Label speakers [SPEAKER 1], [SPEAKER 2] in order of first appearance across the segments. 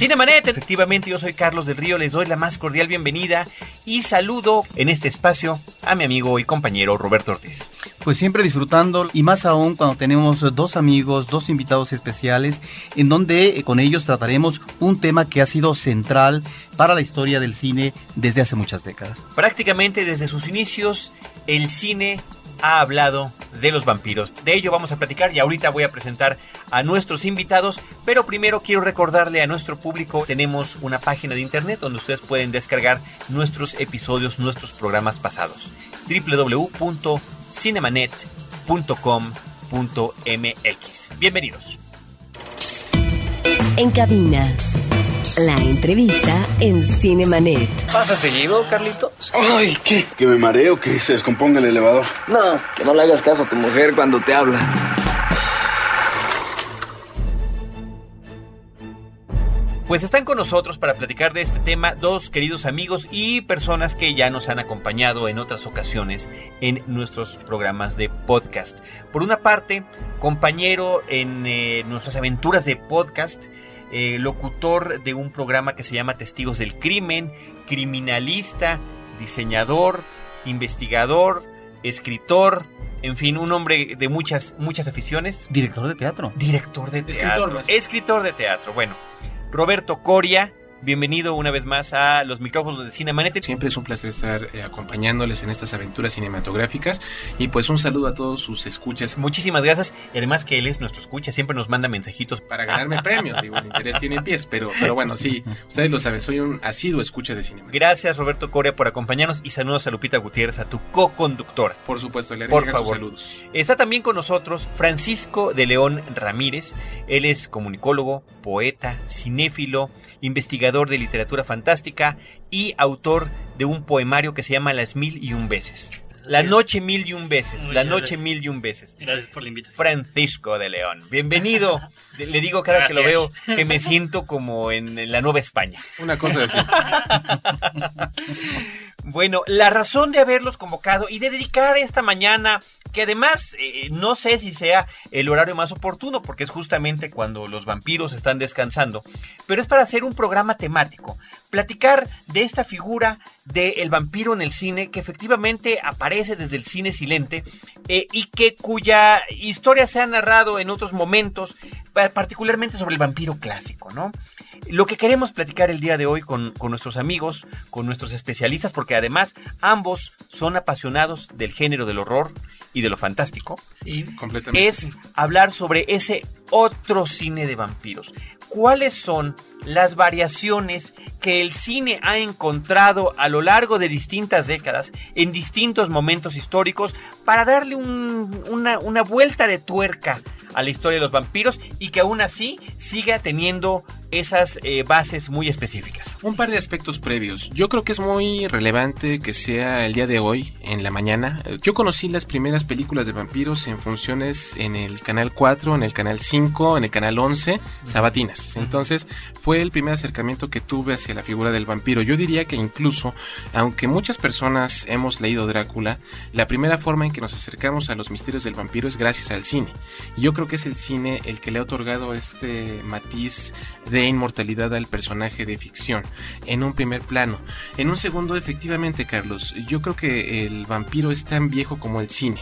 [SPEAKER 1] Cinemanet, efectivamente yo soy Carlos del Río, les doy la más cordial bienvenida y saludo en este espacio a mi amigo y compañero Roberto Ortiz.
[SPEAKER 2] Pues siempre disfrutando y más aún cuando tenemos dos amigos, dos invitados especiales, en donde eh, con ellos trataremos un tema que ha sido central para la historia del cine desde hace muchas décadas.
[SPEAKER 1] Prácticamente desde sus inicios, el cine ha hablado de los vampiros. De ello vamos a platicar y ahorita voy a presentar a nuestros invitados, pero primero quiero recordarle a nuestro público, tenemos una página de internet donde ustedes pueden descargar nuestros episodios, nuestros programas pasados. www.cinemanet.com.mx. Bienvenidos.
[SPEAKER 3] En cabina. La entrevista en Cinemanet.
[SPEAKER 4] ¿Pasa seguido, Carlitos?
[SPEAKER 5] Ay, ¿qué? ¿Que me mareo? ¿Que se descomponga el elevador?
[SPEAKER 4] No, que no le hagas caso a tu mujer cuando te habla.
[SPEAKER 1] Pues están con nosotros para platicar de este tema dos queridos amigos y personas que ya nos han acompañado en otras ocasiones en nuestros programas de podcast. Por una parte, compañero en eh, nuestras aventuras de podcast, eh, locutor de un programa que se llama Testigos del Crimen, criminalista, diseñador, investigador, escritor, en fin, un hombre de muchas, muchas aficiones.
[SPEAKER 2] Director de teatro.
[SPEAKER 1] Director de teatro.
[SPEAKER 6] Escritor, más bien.
[SPEAKER 1] Escritor de teatro. Bueno, Roberto Coria, bienvenido una vez más a los micrófonos de Cinemanet.
[SPEAKER 6] Siempre es un placer estar eh, acompañándoles en estas aventuras cinematográficas y pues un saludo a todos sus escuchas
[SPEAKER 1] Muchísimas gracias. Y además que él es nuestro escucha, siempre nos manda mensajitos.
[SPEAKER 6] para ganarme premios. Digo, el interés tiene pies, pero, pero bueno, sí, ustedes lo saben, soy un asiduo escucha de cinema.
[SPEAKER 1] Gracias Roberto Coria por acompañarnos y saludos a Lupita Gutiérrez, a tu co-conductora.
[SPEAKER 6] Por supuesto, le
[SPEAKER 1] Por
[SPEAKER 6] sus
[SPEAKER 1] favor.
[SPEAKER 6] saludos.
[SPEAKER 1] Está también con nosotros Francisco de León Ramírez. Él es comunicólogo, poeta, cinéfilo, investigador de literatura fantástica y autor de un poemario que se llama Las Mil y Un Veces. La noche mil y un veces, la noche
[SPEAKER 7] gracias.
[SPEAKER 1] mil y un veces.
[SPEAKER 7] Gracias por la invitación.
[SPEAKER 1] Francisco de León, bienvenido. Le- digo cada que lo veo que me siento como en, en la Nueva España.
[SPEAKER 6] Una cosa así.
[SPEAKER 1] Bueno, la razón de haberlos convocado y de dedicar esta mañana, que además eh, no sé si sea el horario más oportuno, porque es justamente cuando los vampiros están descansando, pero es para hacer un programa temático, platicar de esta figura del vampiro en el cine, que efectivamente aparece desde el cine silente eh, y que cuya historia se ha narrado en otros momentos, pa- particularmente sobre el vampiro clásico, ¿no? Lo que queremos platicar el día de hoy con, con nuestros amigos, con nuestros especialistas, porque además ambos son apasionados del género del horror y de lo fantástico,
[SPEAKER 7] Sí.
[SPEAKER 6] Completamente.
[SPEAKER 1] es hablar sobre ese otro cine de vampiros. ¿Cuáles son las variaciones que el cine ha encontrado a lo largo de distintas décadas, en distintos momentos históricos, para darle un- una, una vuelta de tuerca a la historia de los vampiros y que aún así siga teniendo esas eh, bases muy específicas?
[SPEAKER 6] Un par de aspectos previos. Yo creo que es muy relevante que sea el día de hoy, en la mañana. Yo conocí las primeras películas de vampiros en funciones en el canal 4, en el canal 5, en el canal 11, sabatinas. Entonces fue el primer acercamiento que tuve hacia la figura del vampiro. Yo diría que incluso, aunque muchas personas hemos leído Drácula, la primera forma en que nos acercamos a los misterios del vampiro es gracias al cine. Y yo creo que es el cine el que le ha otorgado este matiz de inmortalidad al personaje de ficción en un primer plano. En un segundo, efectivamente, Carlos, yo creo que el vampiro es tan viejo como el cine.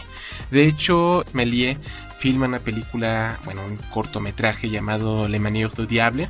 [SPEAKER 6] De hecho, Méliès filma una película, bueno, un cortometraje llamado Le Manière du Diable.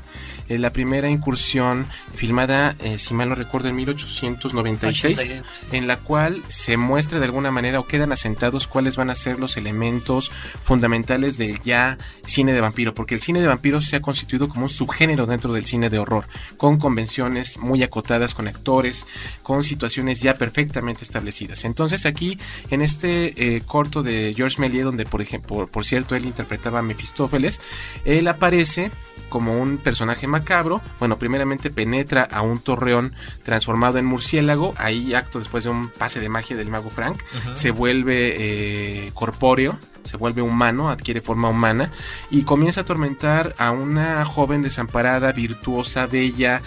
[SPEAKER 6] Eh, la primera incursión filmada, eh, si mal no recuerdo, en 1896
[SPEAKER 7] 86,
[SPEAKER 6] en la cual se muestra de alguna manera o quedan asentados cuáles van a ser los elementos fundamentales del ya cine de vampiro, porque el cine de vampiro se ha constituido como un subgénero dentro del cine de horror, con convenciones muy acotadas, con actores, con situaciones ya perfectamente establecidas. Entonces aquí, en este eh, corto de George Méliès, donde por ejemplo, por, por cierto, él interpretaba a Mefistófeles, él aparece como un personaje macabro. Bueno, primeramente penetra a un torreón transformado en murciélago. Ahí, acto después de un pase de magia del mago Frank, se vuelve eh, corpóreo. se vuelve humano, adquiere forma humana y comienza a atormentar a una joven desamparada, virtuosa, bella,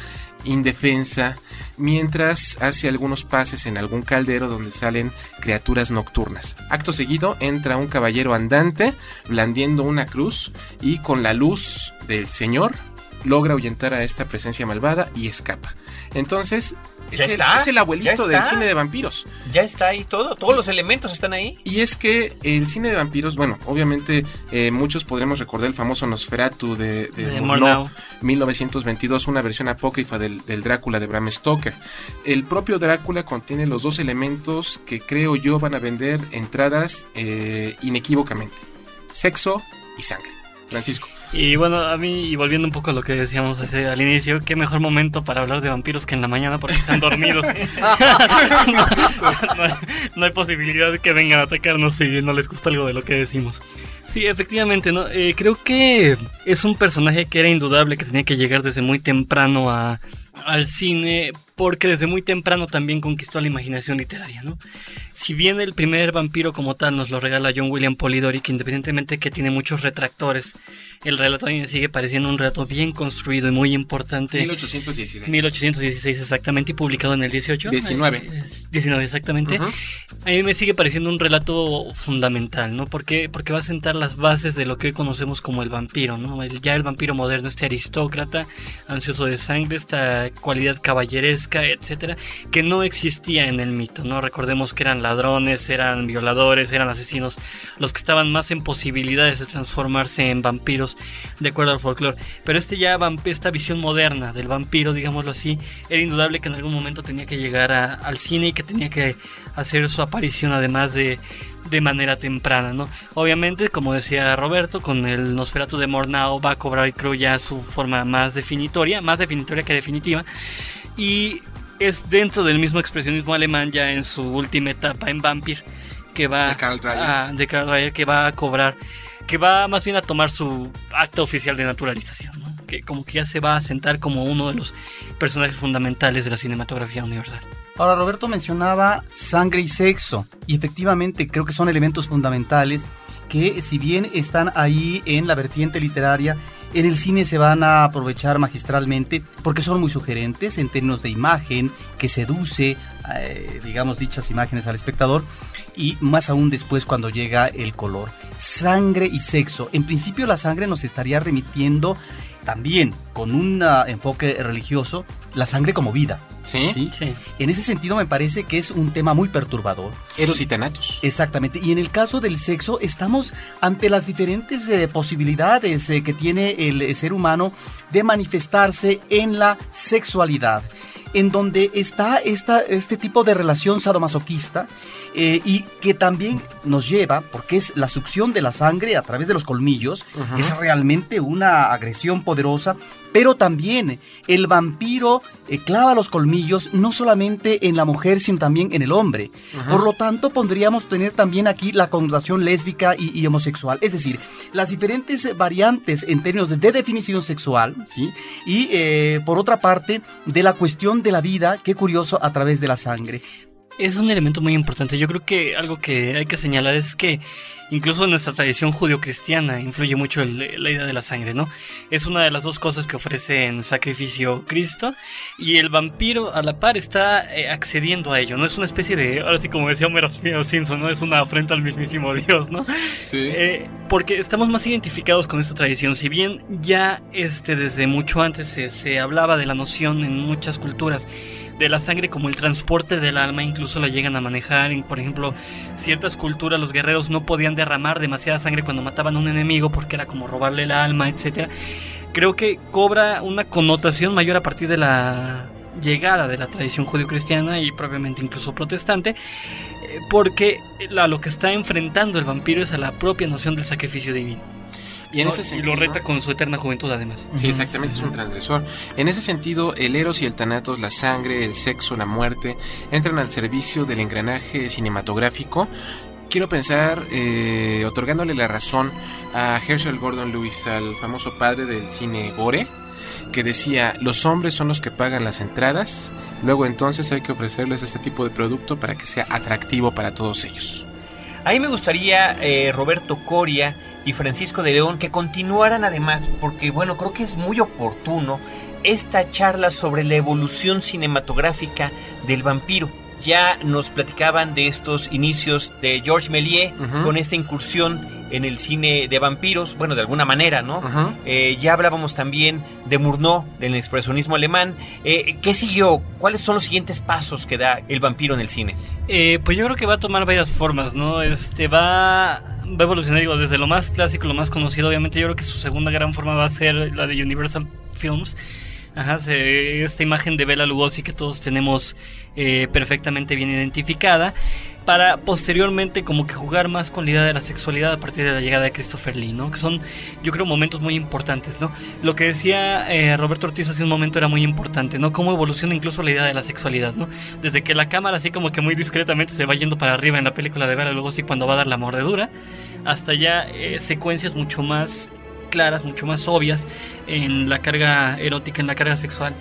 [SPEAKER 6] indefensa, mientras hace algunos pases en algún caldero donde salen criaturas nocturnas. Acto seguido entra un caballero andante, blandiendo una cruz y con la luz del Señor logra ahuyentar a esta presencia malvada y escapa. Entonces, es el, es el abuelito del cine de vampiros.
[SPEAKER 1] Ya está ahí todo, todos los elementos están ahí.
[SPEAKER 6] Y es que el cine de vampiros, bueno, obviamente eh, muchos podremos recordar el famoso Nosferatu de, de
[SPEAKER 7] De
[SPEAKER 6] Murnau,
[SPEAKER 7] Murnau.
[SPEAKER 6] 1922, una versión apócrifa del, del Drácula de Bram Stoker. El propio Drácula contiene los dos elementos que creo yo van a vender entradas eh, inequívocamente. Sexo y sangre. Francisco.
[SPEAKER 7] Y bueno, a mí, y volviendo un poco a lo que decíamos hace, al inicio, qué mejor momento para hablar de vampiros que en la mañana porque están dormidos. no, no hay, no hay posibilidad de que vengan a atacarnos si no les gusta algo de lo que decimos. Sí, efectivamente, ¿no? Eh, creo que es un personaje que era indudable que tenía que llegar desde muy temprano a, al cine porque desde muy temprano también conquistó la imaginación literaria, ¿no? Si bien el primer vampiro como tal nos lo regala John William Polidori, que independientemente que tiene muchos retractores, el relato a mí me sigue pareciendo un relato bien construido y muy importante.
[SPEAKER 6] 1816.
[SPEAKER 7] 1816 exactamente y publicado en el 18.
[SPEAKER 6] 19.
[SPEAKER 7] Eh, es 19 exactamente.
[SPEAKER 6] Ujú.
[SPEAKER 7] A mí me sigue pareciendo un relato fundamental, ¿no? Porque, porque va a sentar las bases de lo que hoy conocemos como el vampiro, ¿no? El- ya el vampiro moderno, este aristócrata, ansioso de sangre, esta cualidad caballeresca, etcétera, que no existía en el mito, ¿no? Recordemos que eran ladrones, eran violadores, eran asesinos, los que estaban más en posibilidades de transformarse en vampiros, de acuerdo al folclore. Pero este ya, esta visión moderna del vampiro, digámoslo así, era indudable que en algún momento tenía que llegar al cine y que tenía que hacer su aparición además de, de manera temprana, ¿no? Obviamente, como decía Roberto, con el Nosferatu de Mornau va a cobrar, creo, ya su forma más definitoria, más definitoria que definitiva, y es dentro del mismo expresionismo alemán ya en su última etapa en Vampir, que va
[SPEAKER 6] De Karl Dreyer.
[SPEAKER 7] a, de Karl Dreyer, que va a cobrar, que va más bien a tomar su acta oficial de naturalización, ¿no? que como que ya se va a sentar como uno de los personajes fundamentales de la cinematografía universal.
[SPEAKER 2] Ahora, Roberto mencionaba sangre y sexo, y efectivamente creo que son elementos fundamentales que si bien están ahí en la vertiente literaria, en el cine se van a aprovechar magistralmente porque son muy sugerentes en términos de imagen, que seduce, eh, digamos, dichas imágenes al espectador, y más aún después cuando llega el color. Sangre y sexo. En principio la sangre nos estaría remitiendo también con un ah, enfoque religioso, la sangre como vida.
[SPEAKER 6] ¿Sí?
[SPEAKER 2] ¿sí?
[SPEAKER 7] Sí.
[SPEAKER 2] En ese sentido me parece que es un tema muy perturbador.
[SPEAKER 6] Eros y Thanatos.
[SPEAKER 2] Exactamente. Y en el caso del sexo estamos ante las diferentes eh, posibilidades eh, que tiene el eh, ser humano de manifestarse en la sexualidad. En donde está esta, este tipo de relación sadomasoquista eh, y que también nos lleva, porque es la succión de la sangre a través de los colmillos, es realmente una agresión poderosa, pero también el vampiro eh, clava los colmillos no solamente en la mujer, sino también en el hombre. Por lo tanto, podríamos tener también aquí la connotación lésbica y, y homosexual, es decir, las diferentes variantes en términos de, de definición sexual, ¿sí? Y eh, por otra parte, de la cuestión de la vida, qué curioso, a través de la sangre.
[SPEAKER 7] Es un elemento muy importante. Yo creo que algo que hay que señalar es que incluso en nuestra tradición judio-cristiana influye mucho el- la idea de la sangre, ¿no? Es una de las dos cosas que ofrece en sacrificio Cristo y el vampiro a la par está eh, accediendo a ello, ¿no? Es una especie de, ahora sí como decía Homero Simpson, ¿no? Es una afrenta al mismísimo Dios, ¿no?
[SPEAKER 6] Sí.
[SPEAKER 7] Eh, porque estamos más identificados con esta tradición. Si bien ya este, desde mucho antes se, se hablaba de la noción en muchas culturas de la sangre como el transporte del alma, incluso la llegan a manejar. Por ejemplo, ciertas culturas los guerreros no podían derramar demasiada sangre cuando mataban a un enemigo porque era como robarle el alma, etcétera. Creo que cobra una connotación mayor a partir de la llegada de la tradición judio-cristiana y probablemente incluso protestante, eh, porque la- lo que está enfrentando el vampiro es a la propia noción del sacrificio divino.
[SPEAKER 6] Y en
[SPEAKER 7] ¿no?
[SPEAKER 6] ese
[SPEAKER 7] Y
[SPEAKER 6] sentido.
[SPEAKER 7] lo reta con su eterna juventud además.
[SPEAKER 6] Sí, exactamente, es un transgresor. En ese sentido, el Eros y el Thanatos, la sangre, el sexo, la muerte, entran al servicio del engranaje cinematográfico. Quiero pensar, eh, otorgándole la razón a Herschel Gordon Lewis, al famoso padre del cine gore, que decía, los hombres son los que pagan las entradas, luego entonces hay que ofrecerles este tipo de producto para que sea atractivo para todos ellos.
[SPEAKER 1] A mí me gustaría eh, Roberto Coria y Francisco de León que continuaran además, porque bueno, creo que es muy oportuno esta charla sobre la evolución cinematográfica del vampiro. Ya nos platicaban de estos inicios de Georges Méliès con esta incursión en el cine de vampiros, bueno, de alguna manera, ¿no? Eh, ya hablábamos también de Murnau, del expresionismo alemán. Eh, ¿Qué siguió? ¿Cuáles son los siguientes pasos que da el vampiro en el cine?
[SPEAKER 7] Eh, pues yo creo que va a tomar varias formas, ¿no? Este va, va a evolucionar, digo, desde lo más clásico, lo más conocido, obviamente yo creo que su segunda gran forma va a ser la de Universal Films. Ajá, se- esta imagen de Bela Lugosi que todos tenemos eh, perfectamente bien identificada, para posteriormente como que jugar más con la idea de la sexualidad a partir de la llegada de Christopher Lee, ¿no? Que son, yo creo, momentos muy importantes, ¿no? Lo que decía eh, Roberto Ortiz hace un momento era muy importante, ¿no? Cómo evoluciona incluso la idea de la sexualidad, ¿no? Desde que la cámara así como que muy discretamente se va yendo para arriba en la película de Bela Lugosi cuando va a dar la mordedura, hasta ya eh, secuencias mucho más claras, mucho más obvias en la carga erótica, en la carga sexual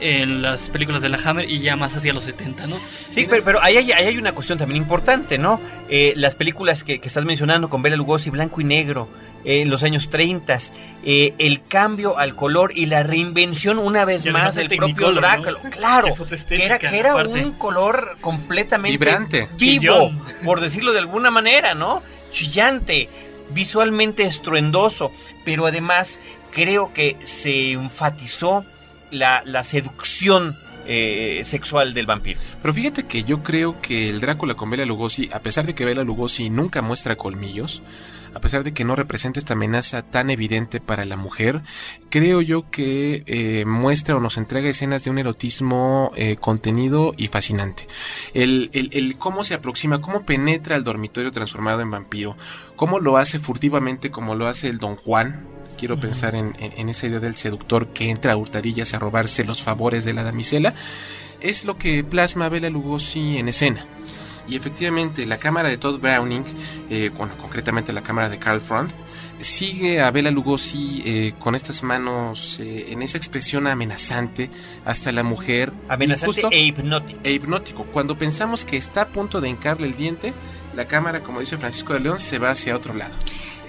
[SPEAKER 7] en las películas de la Hammer y ya más hacia los 70, ¿no?
[SPEAKER 1] Sí, pero, pero ahí, hay, ahí hay una cuestión también importante, ¿no? Eh, las películas que, que estás mencionando con Bela Lugosi, blanco y negro, eh, en los años 30, eh, el cambio al color y la reinvención una vez más
[SPEAKER 7] el
[SPEAKER 1] del propio Drácula.
[SPEAKER 7] ¿no?
[SPEAKER 1] Claro, que era, que era un color completamente
[SPEAKER 6] Vibrante.
[SPEAKER 1] vivo,
[SPEAKER 7] Chillón.
[SPEAKER 1] por decirlo de alguna manera, ¿no? Chillante, visualmente estruendoso, pero además creo que se enfatizó la, seducción eh, sexual del vampiro.
[SPEAKER 6] Pero fíjate que yo creo que el Drácula con Bela Lugosi, a pesar de que Bela Lugosi nunca muestra colmillos, a pesar de que no representa esta amenaza tan evidente para la mujer, creo yo que eh, muestra o nos entrega escenas de un erotismo eh, contenido y fascinante. El- el cómo se aproxima, cómo penetra el dormitorio transformado en vampiro, cómo lo hace furtivamente como lo hace el Don Juan. Quiero pensar en, en- en esa idea del seductor que entra a hurtadillas a robarse los favores de la damisela es lo que plasma Bela Lugosi en escena. Y efectivamente, la cámara de Todd Browning, eh, bueno, concretamente la cámara de Carl Front, sigue a Bela Lugosi eh, con estas manos eh, en esa expresión amenazante hasta la mujer.
[SPEAKER 1] Amenazante
[SPEAKER 6] justo-
[SPEAKER 1] e hipnótico.
[SPEAKER 6] e hipnótico. Cuando pensamos que está a punto de hincarle el diente, la cámara, como dice Francisco de León, se va hacia otro lado.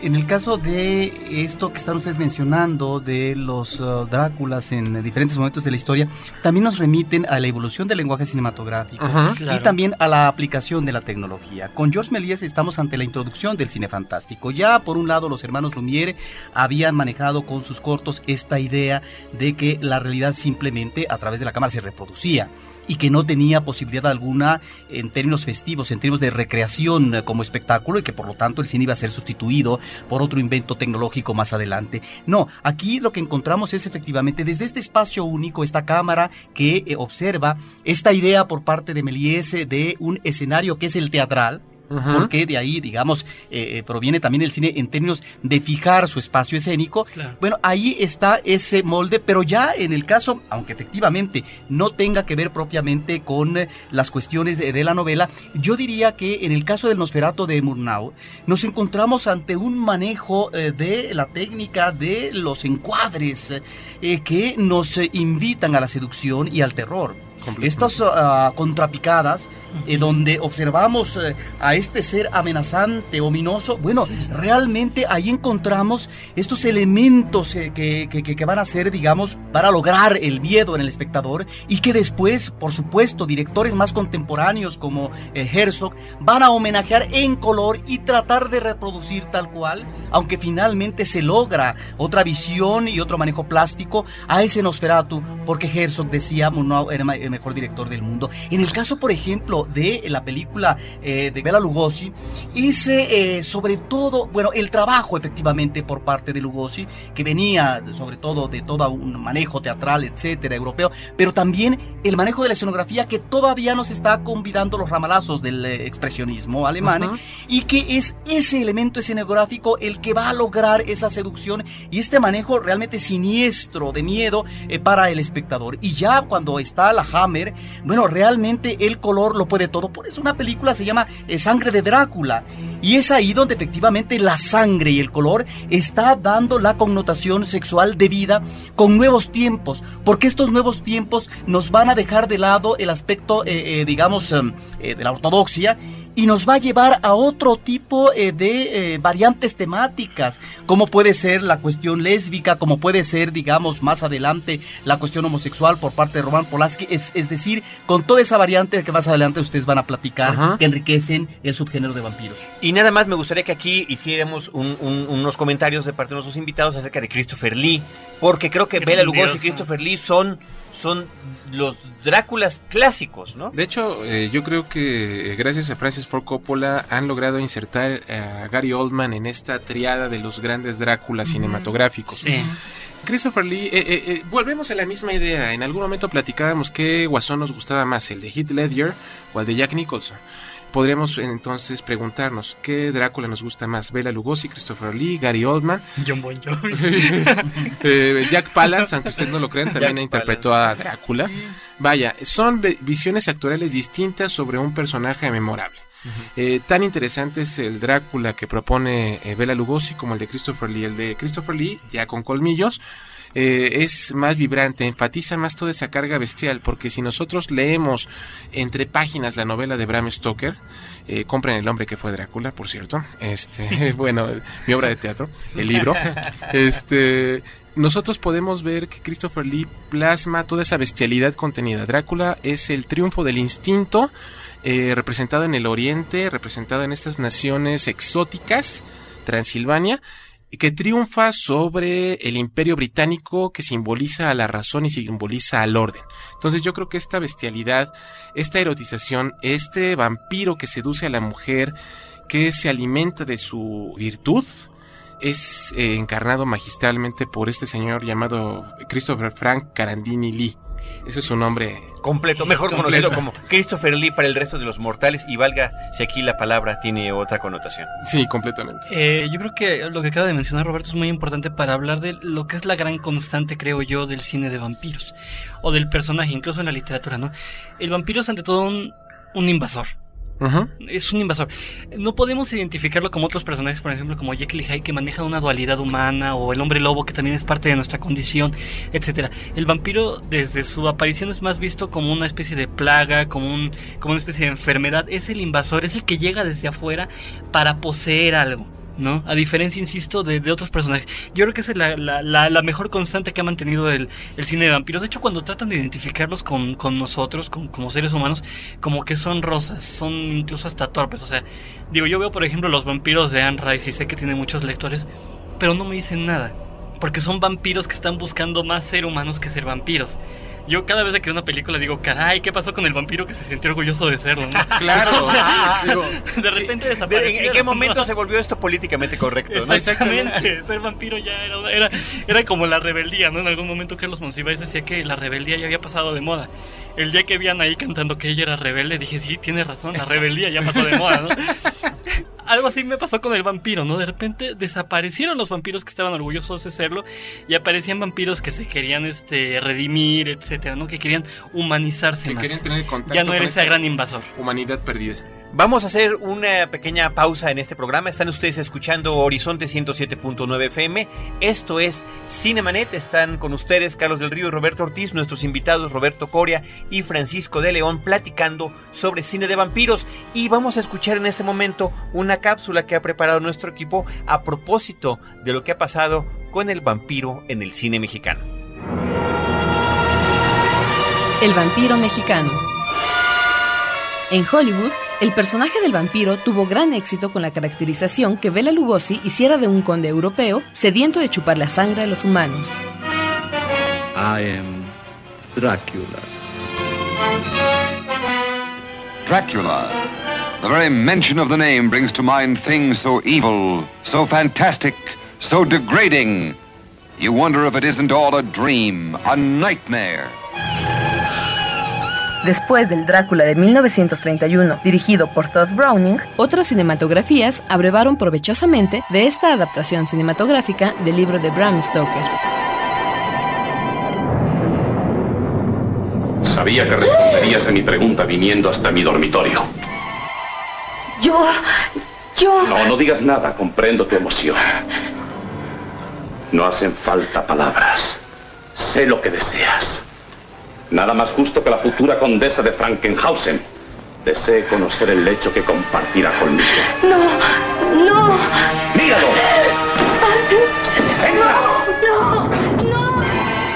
[SPEAKER 2] En el caso de esto que están ustedes mencionando, de los uh, Dráculas en diferentes momentos de la historia, también nos remiten a la evolución del lenguaje cinematográfico
[SPEAKER 7] Claro.
[SPEAKER 2] y también a la aplicación de la tecnología. Con Georges Méliès estamos ante la introducción del cine fantástico. Ya por un lado los hermanos Lumière habían manejado con sus cortos esta idea de que la realidad simplemente a través de la cámara se reproducía y que no tenía posibilidad alguna en términos festivos, en términos de recreación como espectáculo y que por lo tanto el cine iba a ser sustituido por otro invento tecnológico más adelante. No, aquí lo que encontramos es efectivamente desde este espacio único, esta cámara que eh, observa esta idea por parte de Méliès eh, de un escenario que es el teatral, porque de ahí, digamos, eh, eh, proviene también el cine en términos de fijar su espacio escénico.
[SPEAKER 7] Claro.
[SPEAKER 2] Bueno, ahí está ese molde, pero ya en el caso, aunque efectivamente no tenga que ver propiamente con eh, las cuestiones de, de la novela, yo diría que en el caso del Nosferato de Murnau, nos encontramos ante un manejo eh, de la técnica de los encuadres eh, que nos invitan a la seducción y al terror. Estas ah, contrapicadas, eh, donde observamos eh, a este ser amenazante, ominoso, bueno, realmente ahí encontramos estos elementos eh, que, que- que- van a ser, digamos, para lograr el miedo en el espectador y que después, por supuesto, directores más contemporáneos como eh, Herzog van a homenajear en color y tratar de reproducir tal cual, aunque finalmente se logra otra visión y otro manejo plástico a ese Nosferatu, porque Herzog decía Murnau era el mejor director del mundo. En el caso, por ejemplo, de la película eh, de Bela Lugosi, es eh, sobre todo, bueno, el trabajo efectivamente por parte de Lugosi, que venía sobre todo de todo un manejo teatral, etcétera, europeo, pero también el manejo de la escenografía que todavía nos está convidando los ramalazos del eh, expresionismo alemán y que es ese elemento escenográfico el que va a lograr esa seducción y este manejo realmente siniestro de miedo eh, para el espectador. Y ya cuando está la Bueno, realmente el color lo puede todo. Por eso una película se llama eh, Sangre de Drácula. Y es ahí donde efectivamente la sangre y el color está dando la connotación sexual de vida con nuevos tiempos, porque estos nuevos tiempos nos van a dejar de lado el aspecto, eh, eh, digamos, em, de la ortodoxia y nos va a llevar a otro tipo eh, de eh, variantes temáticas, como puede ser la cuestión lésbica, como puede ser, digamos, más adelante la cuestión homosexual por parte de Roman Polanski, es, es decir, con toda esa variante que más adelante ustedes van a platicar,
[SPEAKER 6] Ajá.
[SPEAKER 2] que enriquecen el subgénero de vampiros.
[SPEAKER 1] Y nada más me gustaría que aquí hiciéramos un- un- unos comentarios de parte de nuestros invitados acerca de Christopher Lee, porque creo que Bela Lugosi y. Christopher Lee son, son los Dráculas clásicos, ¿no?
[SPEAKER 6] De hecho, eh, yo creo que eh, gracias a Francis Ford Coppola han logrado insertar a Gary Oldman en esta triada de los grandes Dráculas cinematográficos.
[SPEAKER 7] Sí.
[SPEAKER 6] Christopher Lee, eh, eh, eh, volvemos a la misma idea. En algún momento platicábamos qué guasón nos gustaba más, el de Heath Ledger o el de Jack Nicholson. Podríamos entonces preguntarnos qué Drácula nos gusta más, Bela Lugosi, Christopher Lee, Gary Oldman,
[SPEAKER 7] John Bon Jovi.
[SPEAKER 6] Eh, Jack Palance, aunque ustedes no lo crean, también
[SPEAKER 1] Jack
[SPEAKER 6] interpretó a Drácula. Vaya, son visiones actorales distintas sobre un personaje memorable. Eh, tan interesante es el Drácula que propone eh, Bela Lugosi como el de Christopher Lee. El de Christopher Lee, ya con colmillos, eh, es más vibrante, enfatiza más toda esa carga bestial, porque si nosotros leemos entre páginas la novela de Bram Stoker, eh, compren El hombre que fue Drácula, por cierto, este, bueno, mi obra de teatro, el libro, este, nosotros podemos ver que Christopher Lee plasma toda esa bestialidad contenida. Drácula es el triunfo del instinto, eh, representado en el oriente, representado en estas naciones exóticas, Transilvania, que triunfa sobre el imperio británico que simboliza a la razón y simboliza al orden. Entonces yo creo que esta bestialidad, esta erotización, este vampiro que seduce a la mujer, que se alimenta de su virtud, es eh, encarnado magistralmente por este señor llamado Christopher Frank Carandini Lee. Ese es su nombre.
[SPEAKER 1] Completo, mejor
[SPEAKER 6] Completo.
[SPEAKER 1] conocido como Christopher Lee para el resto de los mortales y valga si aquí la palabra tiene otra connotación.
[SPEAKER 6] Sí, completamente.
[SPEAKER 7] Eh, yo creo que lo que acaba de mencionar Roberto es muy importante para hablar de lo que es la gran constante, creo yo, del cine de vampiros o del personaje, incluso en la literatura, ¿no? El vampiro es ante todo un, un invasor. Es un invasor. No podemos identificarlo como otros personajes, por ejemplo, como Jekyll y Hyde, que manejan una dualidad humana, o el hombre lobo, que también es parte de nuestra condición, etcétera. El vampiro, desde su aparición, es más visto como una especie de plaga, como, un, como una especie de enfermedad. Es el invasor, es el que llega desde afuera para poseer algo. ¿No? A diferencia, insisto, de, de otros personajes. Yo creo que es la, la- la- la mejor constante que ha mantenido el, el cine de vampiros. De hecho, cuando tratan de identificarlos con, con nosotros, con- como seres humanos, como que son rosas, son incluso hasta torpes. O sea, digo, yo veo por ejemplo los vampiros de Anne Rice y sé que tiene muchos lectores, pero no me dicen nada. Porque son vampiros que están buscando más ser humanos que ser vampiros. Yo cada vez que veo una película digo, caray, ¿qué pasó con el vampiro que se sintió orgulloso de serlo? ¿no?
[SPEAKER 6] Claro. Digo,
[SPEAKER 7] De repente
[SPEAKER 1] ¿De-
[SPEAKER 7] desapareció.
[SPEAKER 1] ¿En qué momento se volvió esto políticamente correcto? ¿no?
[SPEAKER 7] Exactamente, ser vampiro ya era, una- era, era como la rebeldía, ¿no? En algún momento Carlos Monsiváis decía que la rebeldía ya había pasado de moda. El día que vi a ahí cantando que ella era rebelde, dije, sí, tiene razón, la rebeldía ya pasó de moda, ¿no? Algo así me pasó con el vampiro, ¿no? De repente desaparecieron los vampiros que estaban orgullosos de serlo y aparecían vampiros que se querían este redimir, etcétera, ¿no? Que querían humanizarse
[SPEAKER 6] que
[SPEAKER 7] más.
[SPEAKER 6] querían tener contacto
[SPEAKER 7] Ya no era ese gran invasor.
[SPEAKER 6] humanidad perdida.
[SPEAKER 1] Vamos a hacer una pequeña pausa en este programa. Están ustedes escuchando Horizonte 107.9 FM. Esto es Cinemanet. Están con ustedes Carlos del Río y Roberto Ortiz, nuestros invitados Roberto Coria y Francisco de León platicando sobre cine de vampiros. Y vamos a escuchar en este momento una cápsula que ha preparado nuestro equipo a propósito de lo que ha pasado con el vampiro en el cine mexicano.
[SPEAKER 8] El vampiro mexicano. En Hollywood, el personaje del vampiro tuvo gran éxito con la caracterización que Bela Lugosi hiciera de un conde europeo sediento de chupar la sangre a los humanos.
[SPEAKER 9] I am Dracula.
[SPEAKER 10] Dracula. The very mention of the name brings to mind things so evil, so fantastic, so degrading. You wonder if it isn't all a dream, a nightmare.
[SPEAKER 8] Después del Drácula de 1931, dirigido por Todd Browning, otras cinematografías abrevaron provechosamente de esta adaptación cinematográfica del libro de Bram Stoker.
[SPEAKER 11] Sabía que responderías a mi pregunta viniendo hasta mi dormitorio.
[SPEAKER 12] Yo. Yo.
[SPEAKER 11] No, no digas nada, comprendo tu emoción. No hacen falta palabras. Sé lo que deseas. Nada más justo que la futura condesa de Frankenhausen Desee conocer el lecho que compartirá conmigo.
[SPEAKER 12] No, no.
[SPEAKER 11] ¡Míralo!
[SPEAKER 12] No, no, no.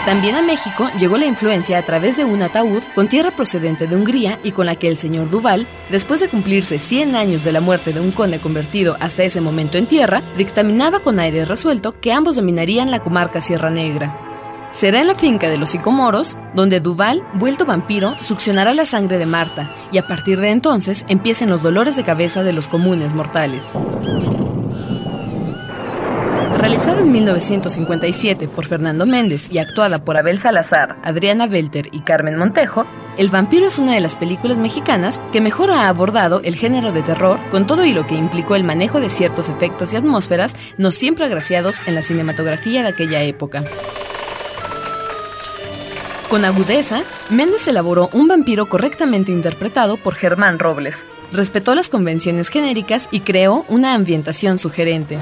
[SPEAKER 8] También a México llegó la influencia a través de un ataúd con tierra procedente de Hungría y con la que el señor Duval, después de cumplirse 100 años de la muerte de un conde convertido hasta ese momento en tierra, dictaminaba con aire resuelto que ambos dominarían la comarca Sierra Negra. Será en la finca de los Sicomoros donde Duval, vuelto vampiro, succionará la sangre de Marta y a partir de entonces empiecen los dolores de cabeza de los comunes mortales. Realizada en 1957 por Fernando Méndez y actuada por Abel Salazar, Adriana Belter y Carmen Montejo, El vampiro es una de las películas mexicanas que mejor ha abordado el género de terror con todo y lo que implicó el manejo de ciertos efectos y atmósferas no siempre agraciados en la cinematografía de aquella época. Con agudeza, Méndez elaboró un vampiro correctamente interpretado por Germán Robles, respetó las convenciones genéricas y creó una ambientación sugerente.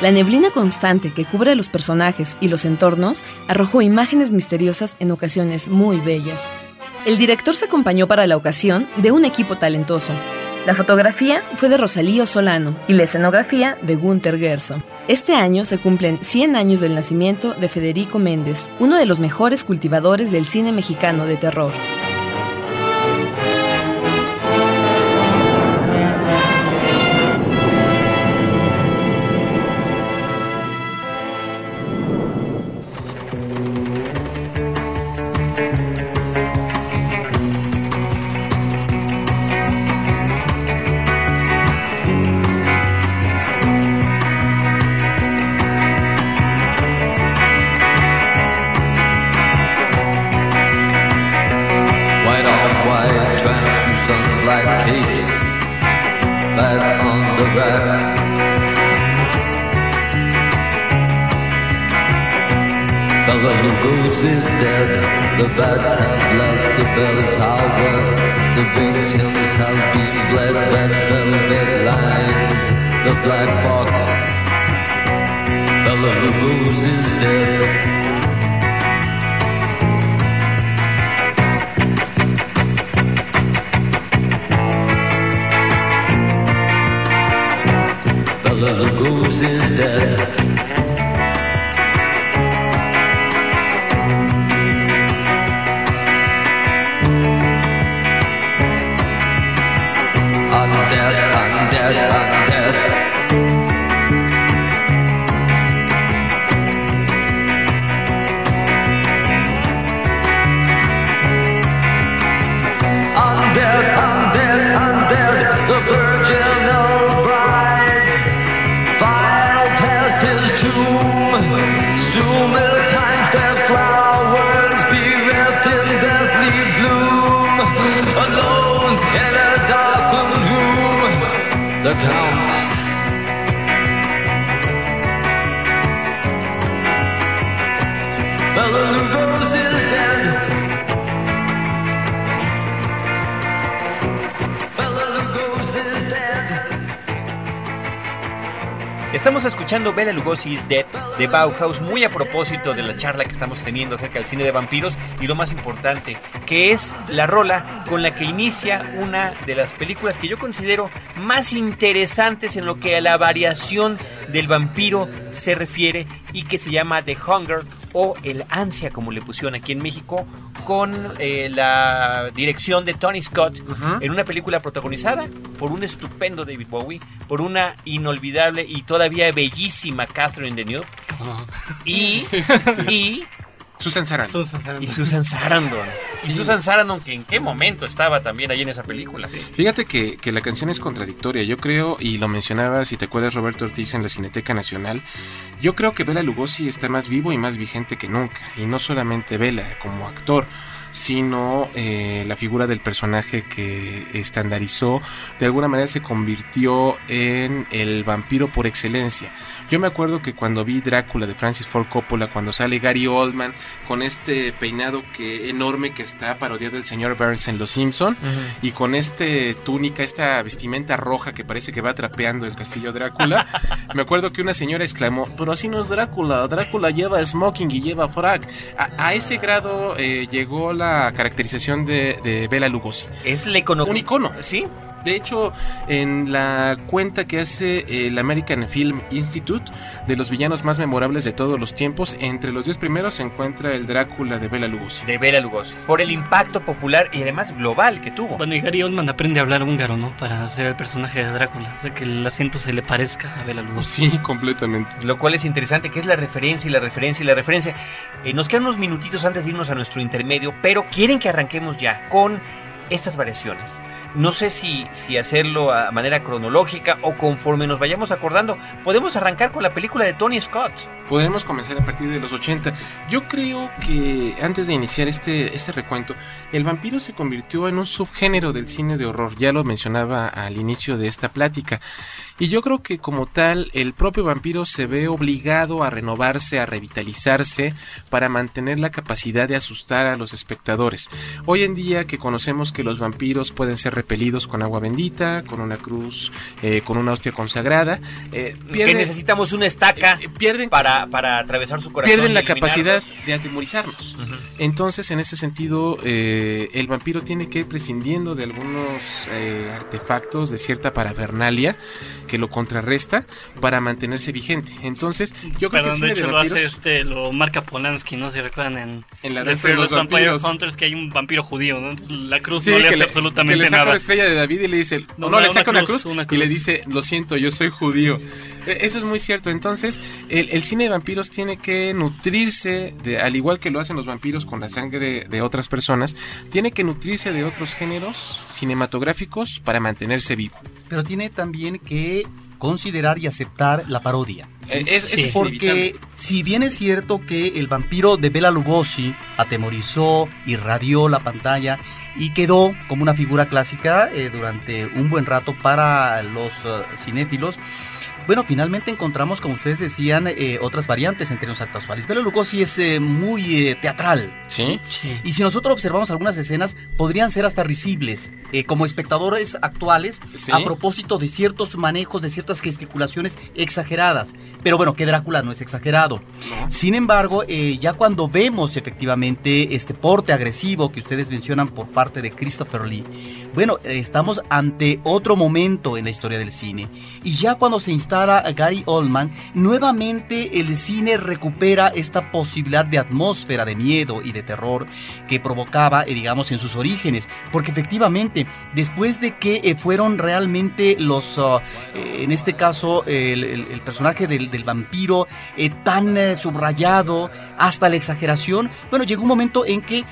[SPEAKER 8] La neblina constante que cubre a los personajes y los entornos arrojó imágenes misteriosas en ocasiones muy bellas. El director se acompañó para la ocasión de un equipo talentoso. La fotografía fue de Rosalío Solano y la escenografía de Gunther Gerson. Este año se cumplen 100 años del nacimiento de Federico Méndez, uno de los mejores cultivadores del cine mexicano de terror.
[SPEAKER 13] Is dead, the bats have left the bell tower. The victims have been bled, red velvet lines, the black box. Bella Lugos is dead. Bella Lugos is dead.
[SPEAKER 1] Escuchando Bela Lugosi is Dead de Bauhaus, muy a propósito de la charla que estamos teniendo acerca del cine de vampiros y lo más importante, que es la rola con la que inicia una de las películas que yo considero más interesantes en lo que a la variación del vampiro se refiere y que se llama The Hunger o El Ansia, como le pusieron aquí en México, con eh, la dirección de Tony Scott en una película protagonizada por un estupendo David Bowie, por una inolvidable y todavía bellísima Catherine Deneuve. Y, y
[SPEAKER 6] Susan Sarandon.
[SPEAKER 1] y Susan Sarandon. Y Susan Sarandon, que en qué momento estaba también ahí en esa película.
[SPEAKER 6] Fíjate que, que la canción es contradictoria. Yo creo, y lo mencionaba, si te acuerdas, Roberto Ortiz en la Cineteca Nacional, yo creo que Bela Lugosi está más vivo y más vigente que nunca. Y no solamente Bela como actor, sino eh, la figura del personaje que estandarizó, de alguna manera se convirtió en el vampiro por excelencia. Yo me acuerdo que cuando vi Drácula de Francis Ford Coppola, cuando sale Gary Oldman con este peinado que enorme que está parodiado del señor Burns en Los Simpson y con este túnica, esta vestimenta roja que parece que va trapeando el castillo Drácula, me acuerdo que una señora exclamó, pero así no es Drácula, Drácula lleva smoking y lleva frac. A, a ese grado eh, llegó la la caracterización de, de Bela Lugosi.
[SPEAKER 1] Es el icono.
[SPEAKER 6] Un icono.
[SPEAKER 1] Sí.
[SPEAKER 6] De hecho, en la cuenta que hace el American Film Institute de los villanos más memorables de todos los tiempos, entre los 10 primeros se encuentra el Drácula de Bela Lugosi.
[SPEAKER 1] De Bela Lugosi. Por el impacto popular y además global que tuvo.
[SPEAKER 7] Bueno, y Gary Oldman aprende a hablar húngaro, ¿no? Para hacer el personaje de Drácula. O sea, que el acento se le parezca a Bela Lugosi.
[SPEAKER 6] Sí, completamente.
[SPEAKER 1] Lo cual es interesante, que es la referencia y la referencia y la referencia. Eh, nos quedan unos minutitos antes de irnos a nuestro intermedio, pero quieren que arranquemos ya con estas variaciones. No sé si, si hacerlo a manera cronológica o conforme nos vayamos acordando. Podemos arrancar con la película de Tony Scott.
[SPEAKER 6] Podemos comenzar a partir de los 80. Yo creo que antes de iniciar este, este recuento, el vampiro se convirtió en un subgénero del cine de horror. Ya lo mencionaba al inicio de esta plática. Y yo creo que como tal, el propio vampiro se ve obligado a renovarse, a revitalizarse, para mantener la capacidad de asustar a los espectadores. Hoy en día que conocemos que los vampiros pueden ser repelidos con agua bendita, con una cruz, eh, con una hostia consagrada, eh,
[SPEAKER 1] que necesitamos una estaca
[SPEAKER 6] eh, pierden,
[SPEAKER 1] para, para atravesar su corazón.
[SPEAKER 6] Pierden la capacidad de atemorizarnos. Uh -huh. Entonces, en ese sentido, eh, el vampiro tiene que ir prescindiendo de algunos artefactos, de cierta parafernalia, que lo contrarresta para mantenerse vigente. Entonces, yo creo
[SPEAKER 7] Perdón,
[SPEAKER 6] que el
[SPEAKER 7] de
[SPEAKER 6] cine
[SPEAKER 7] hecho
[SPEAKER 6] de
[SPEAKER 7] lo
[SPEAKER 6] vampiros,
[SPEAKER 7] hace este, lo marca Polanski, ¿no? Si recuerdan en,
[SPEAKER 6] En la de los
[SPEAKER 7] Vampire
[SPEAKER 6] vampiros.
[SPEAKER 7] Hunters que hay un vampiro judío, ¿no? Entonces, la cruz
[SPEAKER 6] Sí,
[SPEAKER 7] no le hace
[SPEAKER 6] le,
[SPEAKER 7] absolutamente
[SPEAKER 6] que le saca
[SPEAKER 7] nada.
[SPEAKER 6] La estrella de David y le dice,
[SPEAKER 7] No,
[SPEAKER 6] no,
[SPEAKER 7] no,
[SPEAKER 6] le
[SPEAKER 7] una
[SPEAKER 6] saca una
[SPEAKER 7] cruz,
[SPEAKER 6] cruz,
[SPEAKER 7] una
[SPEAKER 6] y le dice, lo siento, yo soy judío. Eh, Eso es muy cierto. Entonces, el, el cine de vampiros tiene que nutrirse, de, al igual que lo hacen los vampiros con la sangre de otras personas, tiene que nutrirse de otros géneros cinematográficos para mantenerse vivo.
[SPEAKER 2] Pero tiene también que considerar y aceptar la parodia.
[SPEAKER 6] Eh, es-
[SPEAKER 2] Porque
[SPEAKER 6] inevitable.
[SPEAKER 2] si bien es cierto que el vampiro de Bela Lugosi atemorizó, irradió la pantalla y quedó como una figura clásica eh, durante un buen rato para los eh, cinéfilos, bueno, finalmente encontramos, como ustedes decían, eh, otras variantes en términos actuales. Bela Lugosi es eh, muy eh, teatral.
[SPEAKER 6] Sí.
[SPEAKER 2] Y si nosotros observamos algunas escenas, podrían ser hasta risibles, eh, como espectadores actuales,
[SPEAKER 6] Sí.
[SPEAKER 2] a propósito de ciertos manejos, de ciertas gesticulaciones exageradas. Pero bueno, que Drácula no es exagerado. Sin embargo, eh, ya cuando vemos efectivamente este porte agresivo que ustedes mencionan por parte de Christopher Lee, bueno, eh, estamos ante otro momento en la historia del cine. Y ya cuando se instala Gary Oldman, nuevamente el cine recupera esta posibilidad de atmósfera de miedo y de terror que provocaba, digamos, en sus orígenes. Porque efectivamente, después de que eh, fueron realmente los, ah, eh, en este caso, el, personaje del, vampiro eh, tan subrayado hasta la exageración, bueno, llegó un momento en que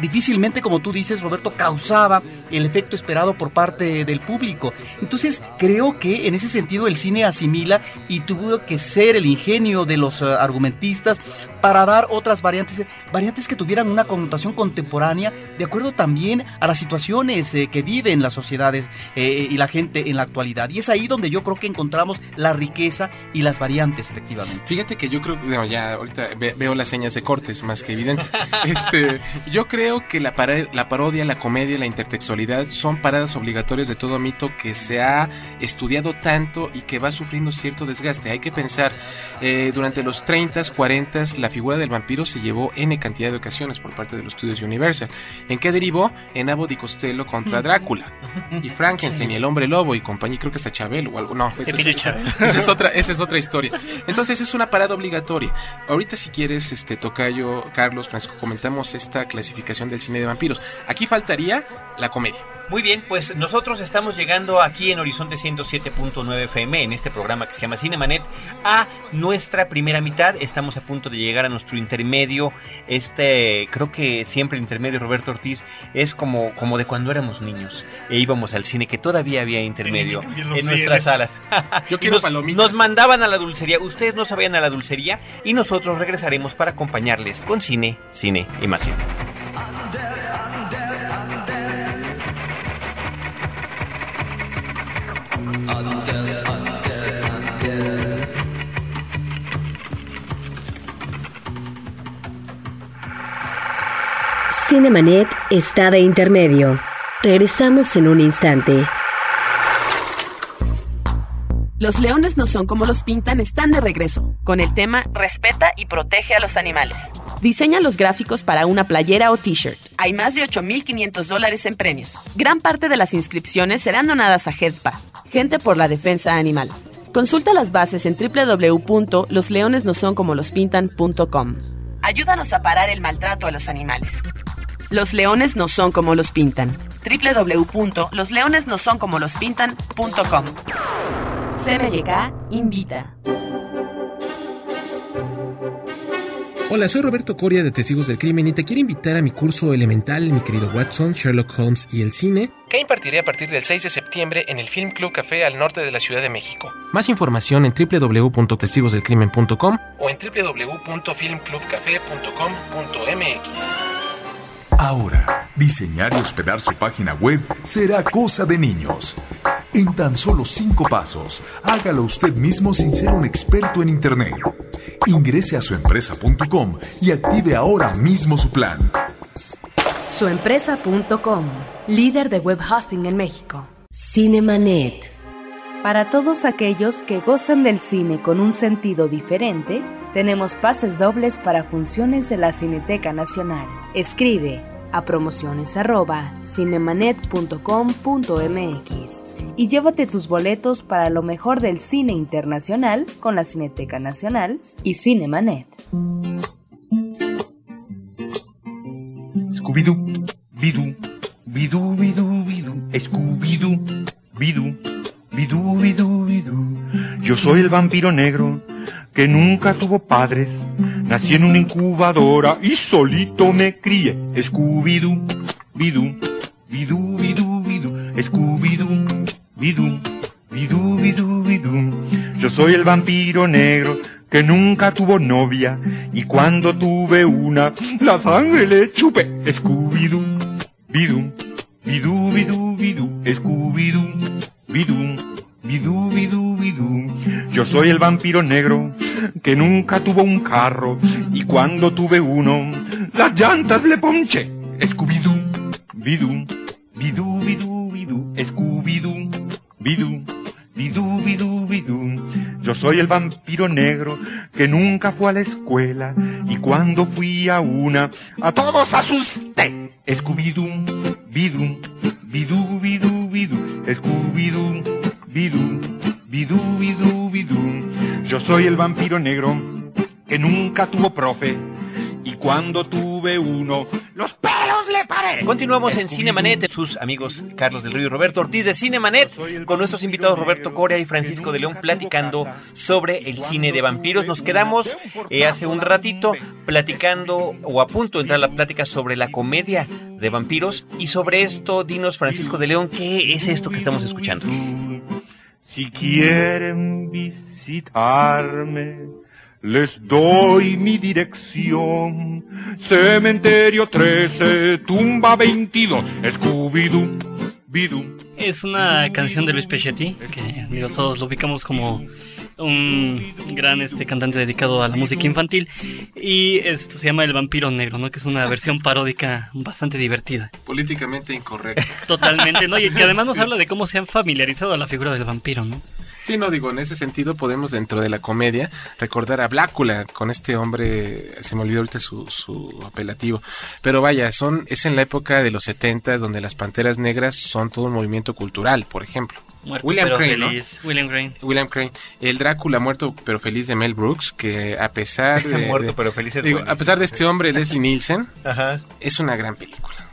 [SPEAKER 2] difícilmente, como tú dices, Roberto, causaba el efecto esperado por parte del público. Entonces, creo que en ese sentido el cine asimila y tuvo que ser el ingenio de los eh, argumentistas para dar otras variantes, variantes que tuvieran una connotación contemporánea, de acuerdo también a las situaciones eh, que viven las sociedades eh, y la gente en la actualidad. Y es ahí donde yo creo que encontramos la riqueza y las variantes, efectivamente.
[SPEAKER 6] Fíjate que yo creo, ya ahorita ve- veo las señas de cortes más que evidente. Este, yo creo que la, la parodia, la comedia, la intertextualidad son paradas obligatorias de todo mito que se ha estudiado tanto y que va sufriendo cierto desgaste. Hay que pensar, eh, durante los 30s, 40s, la figura del vampiro se llevó N cantidad de ocasiones por parte de los estudios Universal. ¿En qué derivó? En Abbott y Costello contra Drácula. Y Frankenstein y el hombre lobo y compañía, creo que hasta Chabelo o algo. No, esa es, esa es otra, esa es otra historia. Entonces es una parada obligatoria. Ahorita si quieres, este Tocayo, Carlos, Francisco, comentamos esta clasificación del cine de vampiros. Aquí faltaría la comedia.
[SPEAKER 1] Muy bien, pues nosotros estamos llegando aquí en Horizonte 107.9 FM, en este programa que se llama Cinemanet, a nuestra primera mitad. Estamos a punto de llegar a nuestro intermedio. Este, creo que siempre el intermedio, Roberto Ortiz, es como, como de cuando éramos niños e íbamos al cine, que todavía había intermedio en nuestras salas.
[SPEAKER 6] Yo quiero
[SPEAKER 1] nos,
[SPEAKER 6] palomitas.
[SPEAKER 1] nos mandaban a la dulcería. Ustedes no sabían a la dulcería y nosotros regresaremos para acompañarles con cine, cine y más cine.
[SPEAKER 3] Cinemanet está de intermedio. Regresamos en un instante.
[SPEAKER 14] Los leones no son como los pintan están de regreso, con el tema Respeta y protege a los animales. Diseña los gráficos para una playera o t-shirt. Hay más de 8.500 dólares en premios. Gran parte de las inscripciones serán donadas a HEDPA, Gente por la Defensa Animal. Consulta las bases en www.losleonesnosoncomolospintan.com. Ayúdanos a parar el maltrato a los animales. Los leones no son como los pintan. www.losleonesnosoncomolospintan.com. CBYK invita.
[SPEAKER 15] Hola, soy Roberto Coria de Testigos del Crimen y te quiero invitar a mi curso elemental, mi querido Watson, Sherlock Holmes y el cine,
[SPEAKER 6] que impartiré a partir del 6 de septiembre en el Film Club Café al norte de la Ciudad de México.
[SPEAKER 15] Más información en www.testigosdelcrimen.com
[SPEAKER 6] o en www.filmclubcafé.com.mx.
[SPEAKER 16] Ahora, diseñar y hospedar su página web será cosa de niños. En tan solo cinco pasos, hágalo usted mismo sin ser un experto en Internet. Ingrese a suempresa.com y active ahora mismo su plan.
[SPEAKER 3] Suempresa.com, líder de web hosting en México.
[SPEAKER 17] Cinemanet. Para todos aquellos que gozan del cine con un sentido diferente, tenemos pases dobles para funciones de la Cineteca Nacional. Escribe a promociones@cinemanet.com.mx y llévate tus boletos para lo mejor del cine internacional con la Cineteca Nacional y Cinemanet.
[SPEAKER 18] Scooby-Doo, Bidú, Bidú, Bidú, Bidú, Scooby-Doo, Bidú, Bidú, Bidú, Bidú. Yo soy el vampiro negro que nunca tuvo padres. Nací en una incubadora y solito me crié. Scooby-Doo, Bidú, Bidú, Bidú, Bidú, Scooby-Doo, Bidú, Bidú, Bidú. Yo soy el vampiro negro que nunca tuvo novia y cuando tuve una, la sangre le chupé. Scooby-Doo, Bidú, Bidú, Bidú, Bidú, Scooby-Doo, Bidú, Bidú, Bidú, Bidú. Yo soy el vampiro negro que nunca tuvo un carro y cuando tuve uno, las llantas le ponché. Scooby-Doo, Bidú, Bidú, Bidú, Bidú, Scooby-Doo, Bidú, Bidú, Bidú, Bidú. Yo soy el vampiro negro que nunca fue a la escuela y cuando fui a una, a todos asusté. Scooby-Doo, Bidú, Bidú, Bidú, Bidú, Scooby-Doo, Bidú, Bidú, Bidú, Bidú. Yo soy el vampiro negro que nunca tuvo profe cuando tuve uno, los pelos le paré.
[SPEAKER 1] Continuamos en Cinemanet, sus amigos Carlos del Río y Roberto Ortiz de Cinemanet, con nuestros invitados Roberto Coria y Francisco de León platicando sobre el cine de vampiros. Nos quedamos eh, hace un ratito platicando o a punto de entrar a la plática sobre la comedia de vampiros y sobre esto, dinos Francisco de León, ¿qué es esto que estamos escuchando?
[SPEAKER 18] Si quieren visitarme, les doy mi dirección. Cementerio 13, tumba 22, Scooby-Doo, Bidoo.
[SPEAKER 7] Es una canción de Luis Pechetti, que digo, todos lo ubicamos como un gran este cantante dedicado a la música infantil y esto se llama El vampiro negro, ¿no? Que es una versión paródica bastante divertida.
[SPEAKER 6] Políticamente incorrecto.
[SPEAKER 7] Totalmente, ¿no? Y que además nos habla de cómo se han familiarizado a la figura del vampiro, ¿no?
[SPEAKER 6] Sí, no digo, en ese sentido podemos dentro de la comedia recordar a Blácula con este hombre, se me olvidó ahorita su, su apelativo, pero vaya, son es en la época de los 70 donde las Panteras Negras son todo un movimiento cultural, por ejemplo.
[SPEAKER 7] Muerto
[SPEAKER 6] William
[SPEAKER 7] pero
[SPEAKER 6] Crane.
[SPEAKER 7] William Crane.
[SPEAKER 6] William Crane, el Drácula muerto pero feliz de Mel Brooks, que a pesar de,
[SPEAKER 1] Muerto
[SPEAKER 6] de-
[SPEAKER 1] pero feliz
[SPEAKER 6] digo, a pesar de este hombre Leslie Nielsen,
[SPEAKER 1] Ajá.
[SPEAKER 6] es una gran película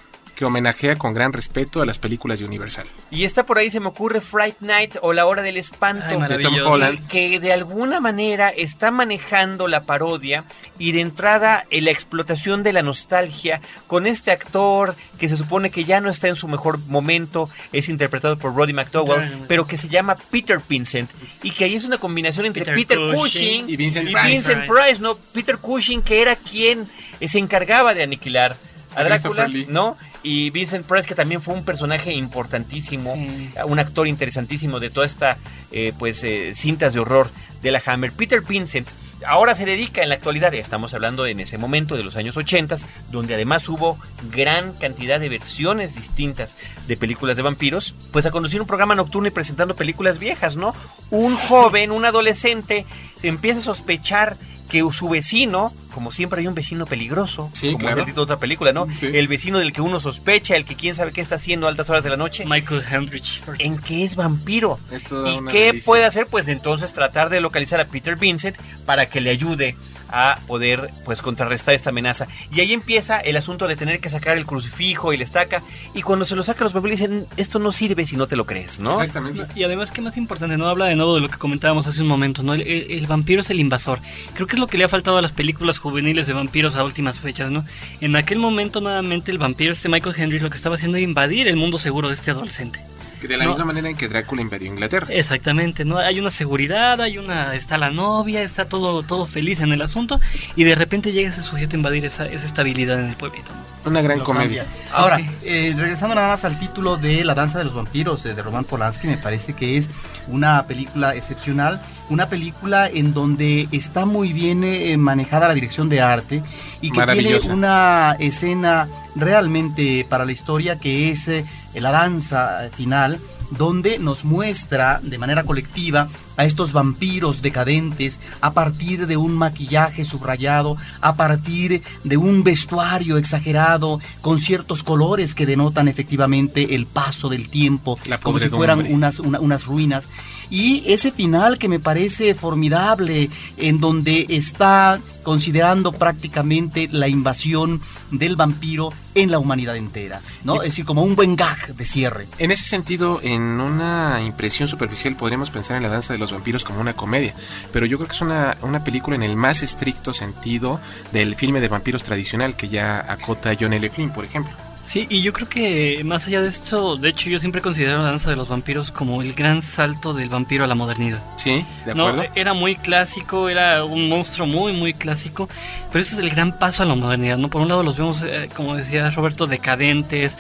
[SPEAKER 6] que homenajea con gran respeto a las películas de Universal.
[SPEAKER 1] Y está por ahí, se me ocurre Fright Night o La Hora del Espanto.
[SPEAKER 7] Ay,
[SPEAKER 6] De Tom. Holland.
[SPEAKER 1] que de alguna manera está manejando la parodia y de entrada eh, la explotación de la nostalgia con este actor que se supone que ya no está en su mejor momento, es interpretado por Roddy McDowell, pero que se llama Peter Vincent y que ahí es una combinación entre Peter,
[SPEAKER 7] Peter
[SPEAKER 1] Cushing,
[SPEAKER 7] Cushing
[SPEAKER 6] y Vincent
[SPEAKER 1] y
[SPEAKER 6] Price.
[SPEAKER 1] Vincent Price, ¿no? Peter Cushing que era quien eh, se encargaba de aniquilar a Drácula. ¿no? Y Vincent Price, que también fue un personaje importantísimo,
[SPEAKER 7] Sí.
[SPEAKER 1] un actor interesantísimo de toda esta, eh, pues, eh, cintas de horror de la Hammer. Peter Vincent ahora se dedica en la actualidad, estamos hablando en ese momento de los años 80, donde además hubo gran cantidad de versiones distintas de películas de vampiros, pues a conducir un programa nocturno y presentando películas viejas, ¿no? Un joven, un adolescente, empieza a sospechar que su vecino, como siempre hay un vecino peligroso,
[SPEAKER 6] Sí,
[SPEAKER 1] como
[SPEAKER 6] claro.
[SPEAKER 1] es el de otra película, ¿no? El vecino del que uno sospecha, el que quién sabe qué está haciendo a altas horas de la noche.
[SPEAKER 7] Michael Hendrich.
[SPEAKER 1] En que es vampiro.
[SPEAKER 6] toda
[SPEAKER 1] ¿Y
[SPEAKER 6] una
[SPEAKER 1] qué
[SPEAKER 6] delicia.
[SPEAKER 1] puede hacer? Pues entonces tratar de localizar a Peter Vincent para que le ayude a poder pues contrarrestar esta amenaza. Y ahí empieza el asunto de tener que sacar el crucifijo y la estaca. Y cuando se lo saca los vampiros dicen, esto no sirve si no te lo crees, ¿no?
[SPEAKER 6] Exactamente.
[SPEAKER 7] Y además, que más importante, no habla de nuevo de lo que comentábamos hace un momento, ¿no? El, el- el vampiro es el invasor. Creo que es lo que le ha faltado a las películas juveniles de vampiros a últimas fechas, ¿no? En aquel momento, nuevamente, el vampiro, este Michael Henry, lo que estaba haciendo era invadir el mundo seguro de este adolescente.
[SPEAKER 6] De la
[SPEAKER 7] No.
[SPEAKER 6] misma manera en que Drácula invadió Inglaterra.
[SPEAKER 7] Exactamente, ¿no? Hay una seguridad, hay una, está la novia, está todo, todo feliz en el asunto, y de repente llega ese sujeto a invadir esa, esa estabilidad en el pueblito. ¿no?
[SPEAKER 6] Una gran
[SPEAKER 2] Lo
[SPEAKER 6] comedia.
[SPEAKER 2] cambia. Ahora,
[SPEAKER 7] Sí.
[SPEAKER 2] eh, regresando nada más al título de La danza de los vampiros eh, de Roman Polanski, me parece que es una película excepcional, una película en donde está muy bien eh, manejada la dirección de arte y que tiene una escena realmente para la historia que es eh, la danza final donde nos muestra de manera colectiva a estos vampiros decadentes a partir de un maquillaje subrayado, a partir de un vestuario exagerado con ciertos colores que denotan efectivamente el paso del tiempo, como si fueran unas, una- unas ruinas. Y ese final que me parece formidable, en donde está considerando prácticamente la invasión del vampiro en la humanidad entera, ¿no? Es decir, como un buen gag de cierre.
[SPEAKER 6] En ese sentido, en una impresión superficial podríamos pensar en la danza de los vampiros como una comedia, pero yo creo que es una, una película en el más estricto sentido del filme de vampiros tradicional que ya acota John L. Flynn, por ejemplo.
[SPEAKER 7] Sí, y yo creo que más allá de esto, de hecho yo siempre considero la danza de los vampiros como el gran salto del vampiro a la modernidad.
[SPEAKER 6] Sí, de
[SPEAKER 7] No,
[SPEAKER 6] acuerdo.
[SPEAKER 7] era muy clásico, era un monstruo muy, muy clásico, pero ese es el gran paso a la modernidad, ¿no? Por un lado los vemos, eh, como decía Roberto, decadentes,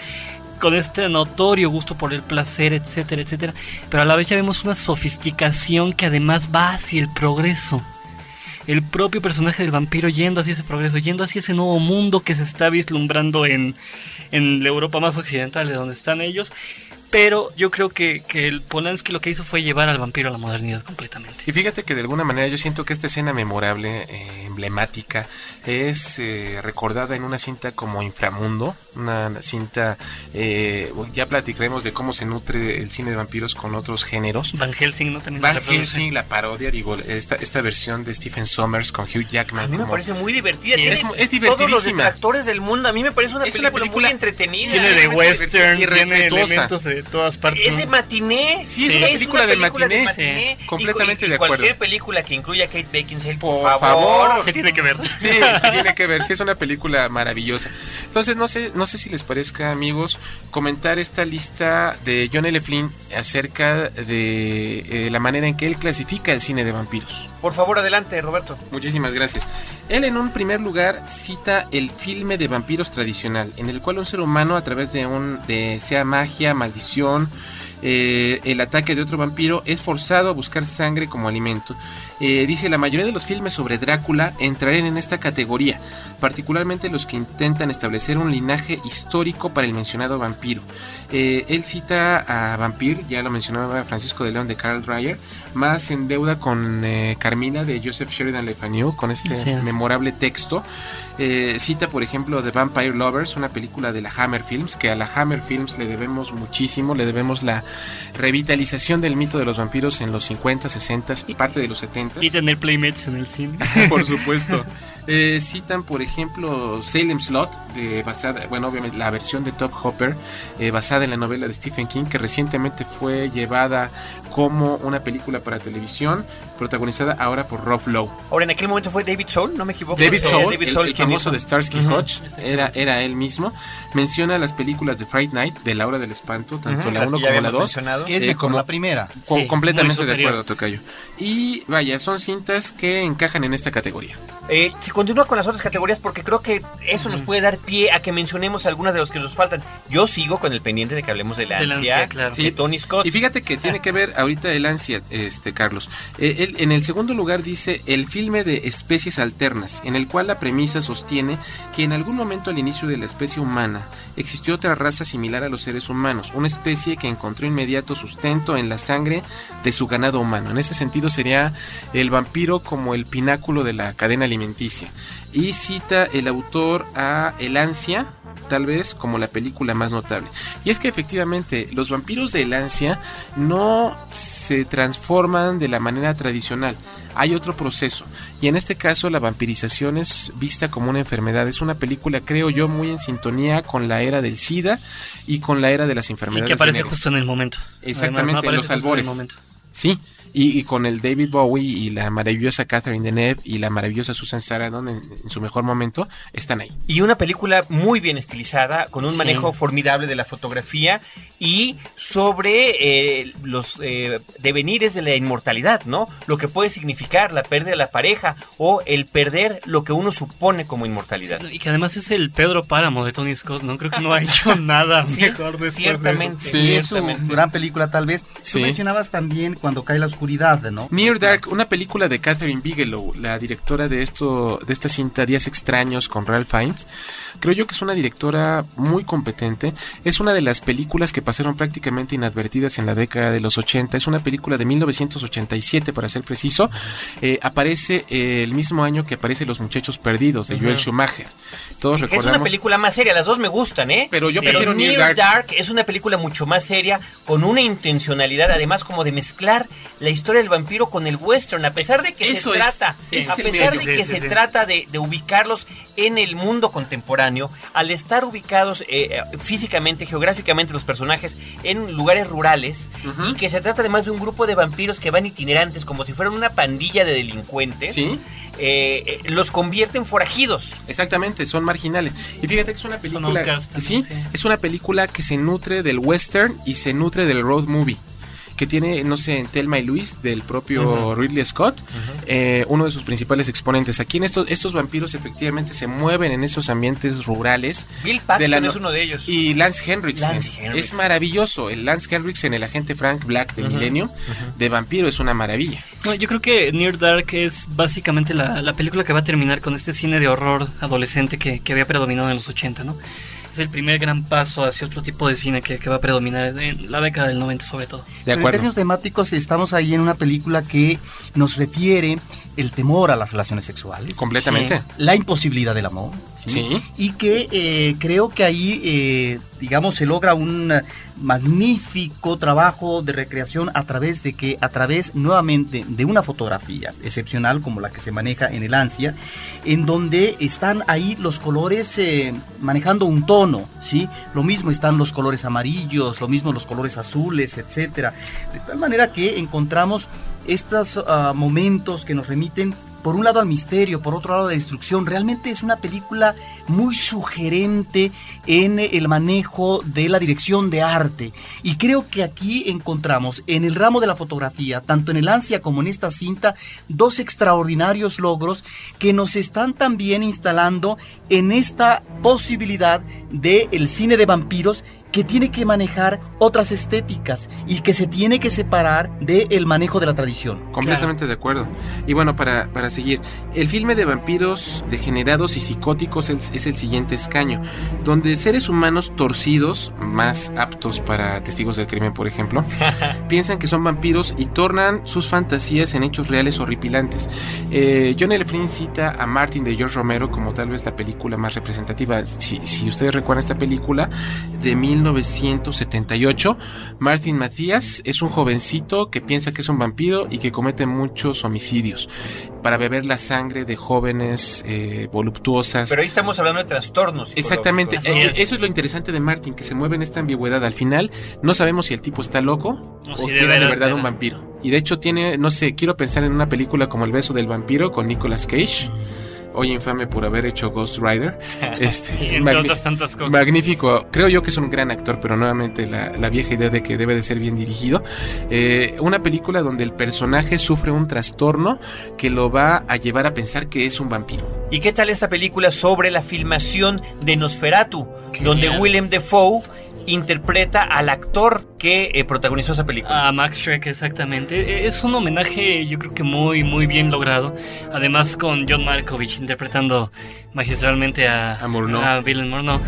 [SPEAKER 7] con este notorio gusto por el placer, etcétera, etcétera, pero a la vez ya vemos una sofisticación que además va hacia el progreso. El propio personaje del vampiro yendo hacia ese progreso, yendo hacia ese nuevo mundo que se está vislumbrando en, en la Europa más occidental, de donde están ellos. Pero yo creo que, que el Polanski lo que hizo fue llevar al vampiro a la modernidad completamente.
[SPEAKER 6] Y fíjate que de alguna manera yo siento que esta escena memorable, eh, emblemática, es eh, recordada en una cinta como Inframundo, una cinta, eh, ya platicaremos de cómo se nutre el cine de vampiros con otros géneros.
[SPEAKER 7] Van Helsing no también
[SPEAKER 6] Van
[SPEAKER 7] reproduce.
[SPEAKER 6] Helsing, la parodia, digo, esta, esta versión de Stephen Sommers con Hugh Jackman.
[SPEAKER 1] A mí me
[SPEAKER 6] como-
[SPEAKER 1] parece muy divertida.
[SPEAKER 6] Es- es
[SPEAKER 1] Todos los
[SPEAKER 6] divertidísima.
[SPEAKER 1] detractores del mundo. A mí me parece una,
[SPEAKER 6] Es una
[SPEAKER 1] película, muy entretenida.
[SPEAKER 7] Tiene de western, tiene
[SPEAKER 6] respetuosa.
[SPEAKER 7] elementos de todas partes.
[SPEAKER 1] Es de matiné.
[SPEAKER 6] Sí, es una película de matiné.
[SPEAKER 1] Y-
[SPEAKER 6] Completamente
[SPEAKER 1] y- y
[SPEAKER 6] de acuerdo.
[SPEAKER 1] Cualquier película que incluya a Kate Beckinsale, por,
[SPEAKER 6] Por
[SPEAKER 1] favor.
[SPEAKER 6] favor.
[SPEAKER 7] Se tiene que ver.
[SPEAKER 6] Sí, se tiene que ver, sí es una película maravillosa. Entonces, no sé, no sé si les parezca, amigos, comentar esta lista de John L. Flynn acerca de eh, la manera en que él clasifica el cine de vampiros.
[SPEAKER 1] Por favor, adelante, Roberto.
[SPEAKER 6] Muchísimas gracias. Él en un primer lugar cita el filme de vampiros tradicional, en el cual un ser humano a través de un de sea magia, maldición, eh, el ataque de otro vampiro es forzado a buscar sangre como alimento. Eh, dice la mayoría de los filmes sobre Drácula entrarían en esta categoría, particularmente los que intentan establecer un linaje histórico para el mencionado vampiro. Eh, él cita a Vampir, ya lo mencionaba Francisco de León de Carl Dreyer, más en deuda con eh, Carmina de Joseph Sheridan Le Fanu, con este memorable texto. Eh, cita, por ejemplo, The Vampire Lovers, una película de la Hammer Films, que a la Hammer Films le debemos muchísimo, le debemos la revitalización del mito de los vampiros en los 50, 60 y parte de los 70.
[SPEAKER 7] Y tener playmates en el cine.
[SPEAKER 6] por supuesto. Eh, citan, por ejemplo, Salem Slot, de, basada, bueno, obviamente la versión de Top Hopper, eh, basada en la novela de Stephen King, que recientemente fue llevada como una película para televisión, protagonizada ahora por Rob Lowe.
[SPEAKER 1] Ahora, en aquel momento fue David Soul, no me equivoco.
[SPEAKER 6] David
[SPEAKER 1] Sí,
[SPEAKER 6] Soul,
[SPEAKER 1] David
[SPEAKER 6] el,
[SPEAKER 1] Soul
[SPEAKER 6] el famoso de Starsky
[SPEAKER 1] Ujú.
[SPEAKER 6] Hutch, era, era él mismo. Menciona las películas de Fright Night, de La Hora del Espanto, tanto
[SPEAKER 1] Ujú,
[SPEAKER 6] la
[SPEAKER 1] las
[SPEAKER 6] 1
[SPEAKER 1] que ya
[SPEAKER 6] como la
[SPEAKER 1] habíamos
[SPEAKER 6] 2.
[SPEAKER 1] mencionado.
[SPEAKER 2] Que es
[SPEAKER 6] eh, como-
[SPEAKER 2] la primera.
[SPEAKER 6] co-
[SPEAKER 7] Sí,
[SPEAKER 6] completamente de acuerdo, Tocayo. Y vaya, son cintas que encajan en esta categoría.
[SPEAKER 1] Eh, continúa con las otras categorías porque creo que eso nos puede dar pie a que mencionemos algunas de los que nos faltan. Yo sigo con el pendiente de que hablemos de la ansia,
[SPEAKER 7] ansia, claro.
[SPEAKER 1] de Tony Scott.
[SPEAKER 6] Y fíjate que tiene que ver ahorita el ansia, este Carlos. Eh, él, en el segundo lugar dice el filme de especies alternas, en el cual la premisa sostiene que en algún momento al inicio de la especie humana existió otra raza similar a los seres humanos, una especie que encontró inmediato sustento en la sangre de su ganado humano. En ese sentido sería el vampiro como el pináculo de la cadena alimenticia. Y cita el autor a El Ansia, tal vez como la película más notable. Y es que efectivamente los vampiros de El Ansia no se transforman de la manera tradicional. Hay otro proceso. Y en este caso la vampirización es vista como una enfermedad. Es una película, creo yo, muy en sintonía con la era del SIDA y con la era de las
[SPEAKER 7] Y
[SPEAKER 6] enfermedades.
[SPEAKER 7] que aparece justo en el momento.
[SPEAKER 6] Exactamente,
[SPEAKER 7] Además, ¿no?
[SPEAKER 6] en los
[SPEAKER 7] en el
[SPEAKER 6] albores.
[SPEAKER 7] momento.
[SPEAKER 6] Sí, y, y con el David Bowie y la maravillosa Catherine Deneuve y la maravillosa Susan Sarandon en, en su mejor momento están ahí.
[SPEAKER 1] Y una película muy bien estilizada, con un
[SPEAKER 6] Sí.
[SPEAKER 1] manejo formidable de la fotografía y sobre eh, los eh, devenires de la inmortalidad, ¿no? Lo que puede significar la pérdida de la pareja o el perder lo que uno supone como inmortalidad.
[SPEAKER 7] Y que además es el Pedro Páramo de Tony Scott, ¿no? Creo que no ha hecho nada
[SPEAKER 1] Sí,
[SPEAKER 7] mejor después de eso.
[SPEAKER 1] ciertamente.
[SPEAKER 2] Sí, es su gran película tal vez.
[SPEAKER 6] Sí.
[SPEAKER 2] Tú mencionabas también cuando cae la oscuridad, ¿no?
[SPEAKER 6] Near Dark, una película de Catherine Bigelow, la directora de esto, de esta cinta Días Extraños con Ralph Fiennes. Creo yo que es una directora muy competente. Es una de las películas que pasaron prácticamente inadvertidas en la década de los 80. Es una película de 1987, para ser preciso. Eh, aparece eh, el mismo año que aparece Los Muchachos Perdidos de Joel. Schumacher. Todos
[SPEAKER 1] Es
[SPEAKER 6] recordamos.
[SPEAKER 1] una película más seria, las dos me gustan, ¿eh?
[SPEAKER 6] Pero yo
[SPEAKER 1] Pero
[SPEAKER 6] prefiero Near Dark.
[SPEAKER 1] Dark es una película mucho más seria, con una intencionalidad, además, como de mezclar la historia del vampiro con el western, a pesar de que
[SPEAKER 6] Eso
[SPEAKER 1] se
[SPEAKER 6] es,
[SPEAKER 1] trata, a
[SPEAKER 6] es
[SPEAKER 1] pesar de que
[SPEAKER 6] Sí,
[SPEAKER 1] se
[SPEAKER 6] sí, sí.
[SPEAKER 1] trata de, de ubicarlos en el mundo contemporáneo, al estar ubicados eh, eh, físicamente, geográficamente los personajes en lugares rurales, y que se trata además de un grupo de vampiros que van itinerantes como si fueran una pandilla de delincuentes,
[SPEAKER 6] Sí.
[SPEAKER 1] eh, eh, los convierte en forajidos.
[SPEAKER 6] Exactamente, son marginales. Y fíjate que es una película, sí, es una película que se nutre del western y se nutre del road movie. Que tiene, no sé, en Telma y Luis, del propio. Ridley Scott, eh, uno de sus principales exponentes. Aquí en estos, estos vampiros efectivamente se mueven en esos ambientes rurales.
[SPEAKER 1] Bill Paxton
[SPEAKER 6] de la no-
[SPEAKER 1] es uno de ellos.
[SPEAKER 6] Y Lance Henriksen.
[SPEAKER 1] Lance Henriksen.
[SPEAKER 6] Es maravilloso. El Lance Henriksen, el agente Frank Black de
[SPEAKER 7] Ujú,
[SPEAKER 6] Millennium, de vampiro, es una maravilla.
[SPEAKER 7] No, yo creo que Near Dark es básicamente la, la película que va a terminar con este cine de horror adolescente que, que había predominado en los 80, ¿no? Es el primer gran paso hacia otro tipo de cine que, que va a predominar en la década del 90 sobre todo.
[SPEAKER 2] Pero en términos temáticos estamos ahí en una película que nos refiere el temor a las relaciones sexuales.
[SPEAKER 6] Completamente.
[SPEAKER 2] Sí. La imposibilidad del amor.
[SPEAKER 6] Sí.
[SPEAKER 2] Y que eh, creo que ahí, eh, digamos, se logra un magnífico trabajo de recreación a través de que, a través nuevamente de una fotografía excepcional como la que se maneja en el ansia, en donde están ahí los colores eh, manejando un tono, ¿sí? Lo mismo están los colores amarillos, lo mismo los colores azules, etcétera. De tal manera que encontramos estos ah, momentos que nos remiten por un lado al misterio, por otro lado a la destrucción. Realmente es una película muy sugerente en el manejo de la dirección de arte. Y creo que aquí encontramos en el ramo de la fotografía, tanto en el ansia como en esta cinta, dos extraordinarios logros que nos están también instalando en esta posibilidad del el cine de vampiros que tiene que manejar otras estéticas y que se tiene que separar del manejo de la tradición.
[SPEAKER 6] Completamente de acuerdo. Y bueno, para, para seguir, el filme de vampiros degenerados y psicóticos es, es el siguiente escaño, donde seres humanos torcidos, más aptos para testigos del crimen, por ejemplo, piensan que son vampiros y tornan sus fantasías en hechos reales horripilantes. Eh, John L. Flynn cita a Martin de George Romero como tal vez la película más representativa. Si, si ustedes recuerdan esta película de 1978, Martin Matías es un jovencito que piensa que es un vampiro y que comete muchos homicidios para beber la sangre de jóvenes eh, voluptuosas.
[SPEAKER 1] Pero ahí estamos hablando de trastornos.
[SPEAKER 6] Exactamente, Eh,
[SPEAKER 1] es.
[SPEAKER 6] eso es lo interesante de Martin, que se mueve en esta ambigüedad. Al final no sabemos si el tipo está loco
[SPEAKER 7] O
[SPEAKER 6] o,
[SPEAKER 7] si
[SPEAKER 6] si,
[SPEAKER 7] de
[SPEAKER 6] era de verdad
[SPEAKER 7] era.
[SPEAKER 6] un vampiro. Y de hecho tiene, no sé, quiero pensar en una película como El beso del vampiro con Nicolas Cage. Hoy infame por haber hecho Ghost Rider. Este,
[SPEAKER 7] Y entre otras tantas cosas.
[SPEAKER 6] Magnífico. Creo yo que es un gran actor, pero nuevamente la, la vieja idea de que debe de ser bien dirigido. Eh, una película donde el personaje sufre un trastorno que lo va a llevar a pensar que es un vampiro.
[SPEAKER 1] ¿Y qué tal esta película sobre la filmación de Nosferatu? Donde Willem Dafoe interpreta al actor que eh, protagonizó esa película.
[SPEAKER 7] A Max Shrek, exactamente. Es un homenaje, yo creo que muy, muy bien logrado. Además, con John Malkovich interpretando magistralmente a,
[SPEAKER 6] A Murnau.
[SPEAKER 7] a Willem Murnau.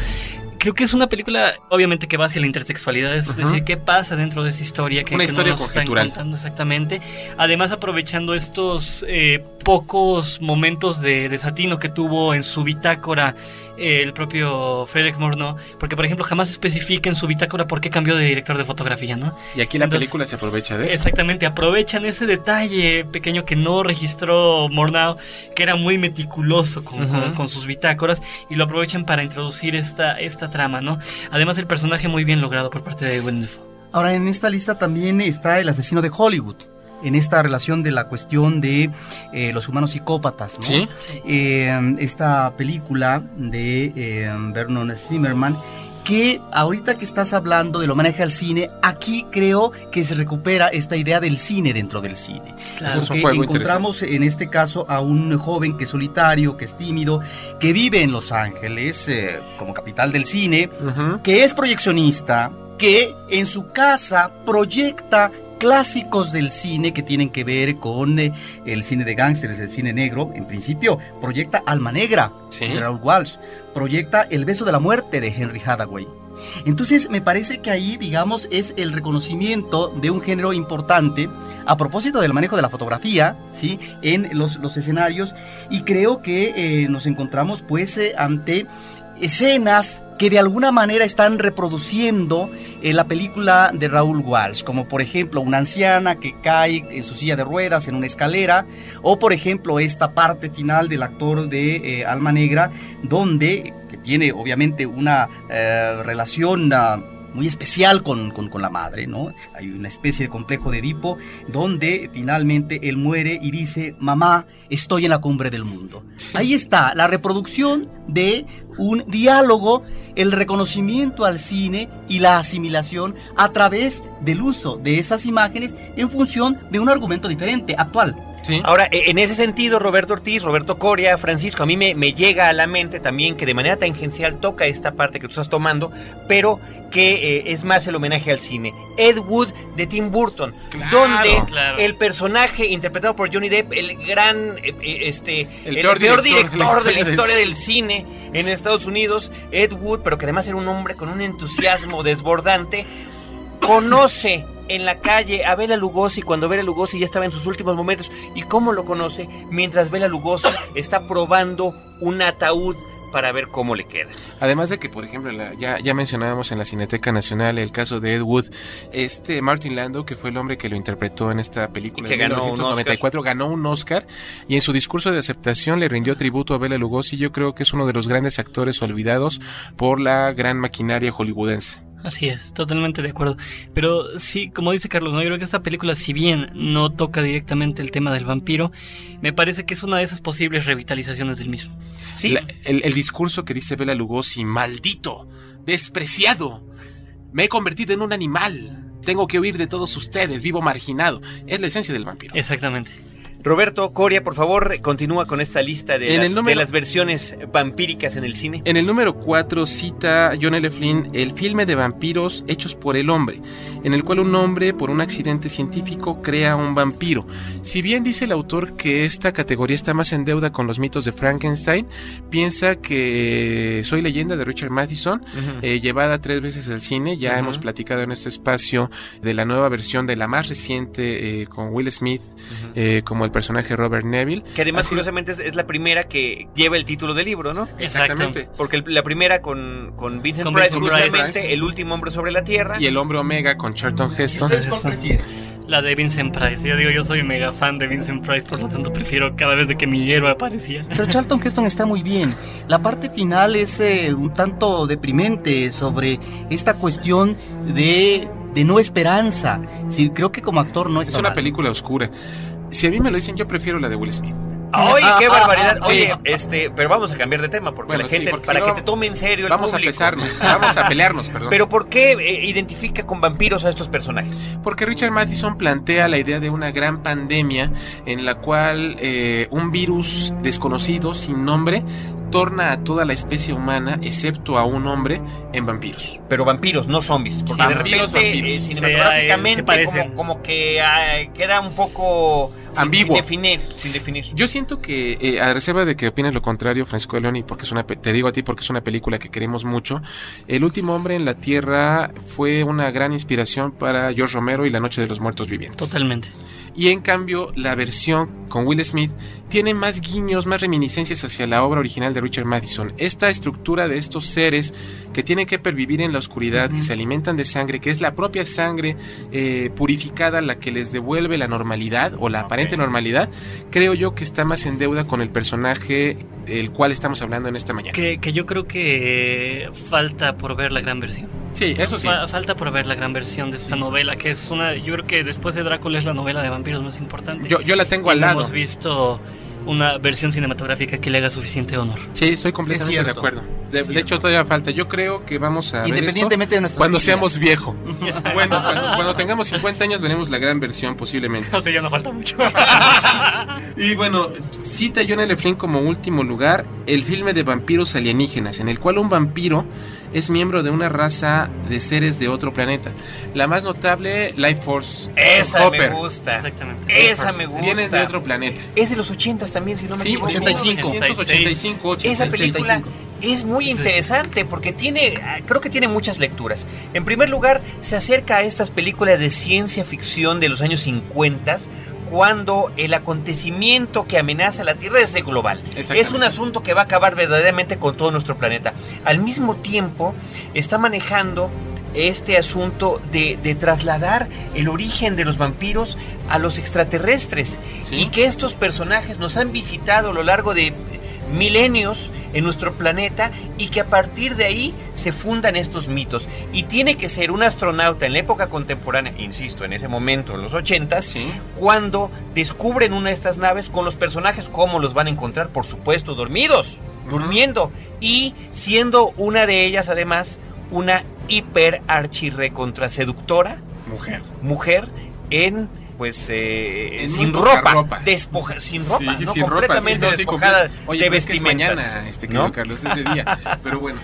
[SPEAKER 7] Creo que es una película, obviamente, que va hacia la intertextualidad, es decir, qué pasa dentro de esa historia que,
[SPEAKER 6] Una
[SPEAKER 7] que
[SPEAKER 6] historia
[SPEAKER 7] nos están contando exactamente. Además, aprovechando estos eh, pocos momentos de desatino que tuvo en su bitácora el propio Frederick Morno, porque, por ejemplo, jamás especifica en su bitácora por qué cambió de director de fotografía, ¿no?
[SPEAKER 6] Y aquí la
[SPEAKER 7] Entonces-
[SPEAKER 6] película se aprovecha de eso.
[SPEAKER 7] Exactamente, aprovechan ese detalle pequeño que no registró Mornau, que era muy meticuloso con,
[SPEAKER 1] Ujú.
[SPEAKER 7] con- con sus bitácoras, y lo aprovechan para introducir esta, esta trama, ¿no? Además, el personaje muy bien logrado por parte de Willem.
[SPEAKER 2] Ahora, en esta lista también está el asesino de Hollywood. En esta relación de la cuestión de eh, los humanos psicópatas, ¿no?
[SPEAKER 6] Sí.
[SPEAKER 2] Eh, esta película de eh, Vernon Zimmerman, que ahorita que estás hablando del homenaje al cine, aquí creo que se recupera esta idea del cine dentro del cine.
[SPEAKER 6] Claro.
[SPEAKER 2] Porque encontramos en este caso a un joven que es solitario, que es tímido, que vive en Los Ángeles eh, como capital del cine, que es proyeccionista, que en su casa proyecta clásicos del cine que tienen que ver con eh, el cine de gángsteres, el cine negro. En principio, proyecta Alma Negra de Raúl Walsh, proyecta El beso de la muerte de Henry Hathaway. Entonces, me parece que ahí, digamos, es el reconocimiento de un género importante a propósito del manejo de la fotografía, ¿sí? En los, los escenarios. Y creo que eh, nos encontramos, pues, eh, ante escenas que de alguna manera están reproduciendo eh, la película de Raúl Walsh, como por ejemplo una anciana que cae en su silla de ruedas en una escalera, o por ejemplo esta parte final del actor de eh, Alma Negra, donde, que tiene obviamente una eh, relación... ah, muy especial con, con- con la madre, ¿no? Hay una especie de complejo de Edipo donde finalmente él muere y dice, mamá, estoy en la cumbre del mundo. Ahí está la reproducción de un diálogo, el reconocimiento al cine y la asimilación a través del uso de esas imágenes en función de un argumento diferente, actual.
[SPEAKER 1] Ahora, e- en ese sentido, Roberto Ortiz, Roberto Coria, Francisco, a mí me, me llega a la mente también que de manera tangencial toca esta parte que tú estás tomando, pero que eh, es más el homenaje al cine. Ed Wood de Tim Burton, donde
[SPEAKER 7] claro.
[SPEAKER 1] el personaje interpretado por Johnny Depp, el gran, eh, eh, este,
[SPEAKER 6] El
[SPEAKER 1] el,
[SPEAKER 6] peor
[SPEAKER 1] peor,
[SPEAKER 6] director de la
[SPEAKER 1] director de la
[SPEAKER 6] historia del cine
[SPEAKER 1] en Estados Unidos, Ed Wood, pero que además era un hombre con un entusiasmo desbordante, conoce en la calle a Bela Lugosi cuando Bela Lugosi ya estaba en sus últimos momentos. ¿Y cómo lo conoce? Mientras Bela Lugosi está probando un ataúd para ver cómo le queda.
[SPEAKER 6] Además de que, por ejemplo, la- ya, ya mencionábamos en la Cineteca Nacional el caso de Ed Wood, este Martin Landau, que fue el hombre que lo interpretó en esta película de
[SPEAKER 1] ganó un
[SPEAKER 6] 1994, ganó un Oscar y en su discurso de aceptación le rindió tributo a Bela Lugosi. Yo creo que es uno de los grandes actores olvidados por la gran maquinaria hollywoodense.
[SPEAKER 7] Así es, totalmente de acuerdo. Pero sí, como dice Carlos, ¿no? yo creo que esta película, si bien no toca directamente el tema del vampiro, me parece que es una de esas posibles revitalizaciones del mismo.
[SPEAKER 6] La- el, el discurso que dice Bela Lugosi, maldito, despreciado, me he convertido en un animal, tengo que huir de todos ustedes, vivo marginado, es la esencia del vampiro.
[SPEAKER 7] Exactamente.
[SPEAKER 1] Roberto Coria, por favor, continúa con esta lista de,
[SPEAKER 6] En
[SPEAKER 1] las,
[SPEAKER 6] el número-
[SPEAKER 1] de las versiones vampíricas en el cine.
[SPEAKER 6] En el número 4 cita John L. Flynn el filme de vampiros hechos por el hombre, en el cual un hombre, por un accidente científico, crea un vampiro. Si bien dice el autor que esta categoría está más en deuda con los mitos de Frankenstein, piensa que Soy leyenda de Richard Matheson, eh, llevada tres veces al cine, ya hemos platicado en este espacio de la nueva versión de la más reciente eh, con Will Smith eh, como el personaje Robert Neville.
[SPEAKER 1] Que además,
[SPEAKER 6] sido-
[SPEAKER 1] curiosamente, es, es la primera que lleva el título del libro, ¿no?
[SPEAKER 6] Exactamente.
[SPEAKER 1] Porque el- la primera con, con Vincent
[SPEAKER 6] Con
[SPEAKER 1] Price,
[SPEAKER 6] Vincent Price.
[SPEAKER 1] justamente, El último hombre sobre la tierra.
[SPEAKER 6] y el hombre Omega con Charlton Heston.
[SPEAKER 7] La de Vincent Price. Yo digo, yo soy mega fan de Vincent Price, por lo tanto prefiero cada vez de que mi héroe aparecía.
[SPEAKER 2] Pero Charlton Heston está muy bien. La parte final es eh, un tanto deprimente sobre esta cuestión de, de no esperanza. Sí, creo que como actor no
[SPEAKER 6] Es
[SPEAKER 2] está
[SPEAKER 6] una
[SPEAKER 2] mal.
[SPEAKER 6] película oscura. Si a mí me lo dicen, yo prefiero la de Will Smith.
[SPEAKER 1] ¡Oye, qué barbaridad!
[SPEAKER 6] Sí.
[SPEAKER 1] Oye, este, pero vamos a cambiar de tema, porque
[SPEAKER 6] Bueno,
[SPEAKER 1] la
[SPEAKER 6] sí,
[SPEAKER 1] gente,
[SPEAKER 6] porque
[SPEAKER 1] para
[SPEAKER 6] si
[SPEAKER 1] que
[SPEAKER 6] no,
[SPEAKER 1] te tome en serio el
[SPEAKER 6] Vamos a pesarnos, vamos a pelearnos, perdón.
[SPEAKER 1] Pero ¿por qué eh, identifica con vampiros a estos personajes?
[SPEAKER 6] Porque Richard Matheson plantea la idea de una gran pandemia en la cual eh, un virus desconocido, sin nombre, torna a toda la especie humana, excepto a un hombre, en vampiros.
[SPEAKER 1] Pero vampiros, no zombies. Porque de repente,
[SPEAKER 6] vampiros.
[SPEAKER 1] eh, cinematográficamente, como, como que ah, queda un poco
[SPEAKER 6] Ambiguo.
[SPEAKER 1] Sin definir, sin definir.
[SPEAKER 6] Yo siento que, eh, a reserva de que opines lo contrario, Francisco de León, y porque es una, te digo a ti porque es una película que queremos mucho, El último hombre en la Tierra fue una gran inspiración para George Romero y La Noche de los Muertos Vivientes.
[SPEAKER 7] Totalmente.
[SPEAKER 6] Y en cambio, la versión con Will Smith tiene más guiños, más reminiscencias hacia la obra original de Richard Madison. Esta estructura de estos seres que tienen que pervivir en la oscuridad, que se alimentan de sangre, que es la propia sangre eh, purificada la que les devuelve la normalidad o la aparente normalidad, creo yo que está más en deuda con el personaje del cual estamos hablando en esta mañana.
[SPEAKER 7] Que, que yo creo que falta por ver la gran versión.
[SPEAKER 6] Sí, eso sí.
[SPEAKER 7] Fa- falta por ver la gran versión de esta novela, que es una, yo creo que después de Drácula es la novela de vampiros más importante.
[SPEAKER 6] Yo- yo la tengo
[SPEAKER 7] Y
[SPEAKER 6] al lado.
[SPEAKER 7] Hemos visto una versión cinematográfica que le haga suficiente honor.
[SPEAKER 6] Sí, estoy completamente
[SPEAKER 2] Es
[SPEAKER 6] de acuerdo. De, de hecho, todavía falta. Yo creo que vamos a ver esto
[SPEAKER 2] Independientemente de nuestras
[SPEAKER 6] cuando seamos viejos. bueno, cuando, cuando tengamos 50 años veremos la gran versión posiblemente.
[SPEAKER 7] O sea, ya no falta mucho.
[SPEAKER 6] Y bueno, cita John L. Flynn como último lugar el filme de vampiros alienígenas, en el cual un vampiro es miembro de una raza de seres de otro planeta. La más notable, Life Force.
[SPEAKER 1] Esa me gusta.
[SPEAKER 7] Exactamente.
[SPEAKER 1] Esa me gusta.
[SPEAKER 6] Vienen de otro planeta.
[SPEAKER 1] Es de los 80 también, si no me
[SPEAKER 6] Sí,
[SPEAKER 1] equivoco.
[SPEAKER 6] 85. 1985, 86.
[SPEAKER 1] Esa película es muy interesante porque tiene, ah, creo que tiene muchas lecturas. En primer lugar, se acerca a estas películas de ciencia ficción de los años 50 cuando el acontecimiento que amenaza la Tierra es de global. Es un asunto que va a acabar verdaderamente con todo nuestro planeta. Al mismo tiempo, está manejando este asunto de, de trasladar el origen de los vampiros a los extraterrestres y que estos personajes nos han visitado a lo largo de milenios en nuestro planeta y que a partir de ahí se fundan estos mitos. Y tiene que ser un astronauta en la época contemporánea, insisto, en ese momento, en los ochentas, cuando descubren una de estas naves con los personajes, ¿cómo los van a encontrar? Por supuesto, dormidos, durmiendo y siendo una de ellas además una hiper archirrecontra seductora
[SPEAKER 6] Mujer.
[SPEAKER 1] mujer en pues eh,
[SPEAKER 6] En
[SPEAKER 1] sin ropa,
[SPEAKER 6] ropa.
[SPEAKER 1] despoja, sin ropa,
[SPEAKER 6] Sí,
[SPEAKER 1] ¿no?
[SPEAKER 6] sin ropa,
[SPEAKER 1] completamente
[SPEAKER 6] sí, no, sí,
[SPEAKER 1] despojada
[SPEAKER 6] comple- Oye,
[SPEAKER 1] de
[SPEAKER 6] pero es
[SPEAKER 1] vestimentas,
[SPEAKER 6] mañana, este,
[SPEAKER 1] ¿no?
[SPEAKER 6] Carlos, ese día. Pero bueno,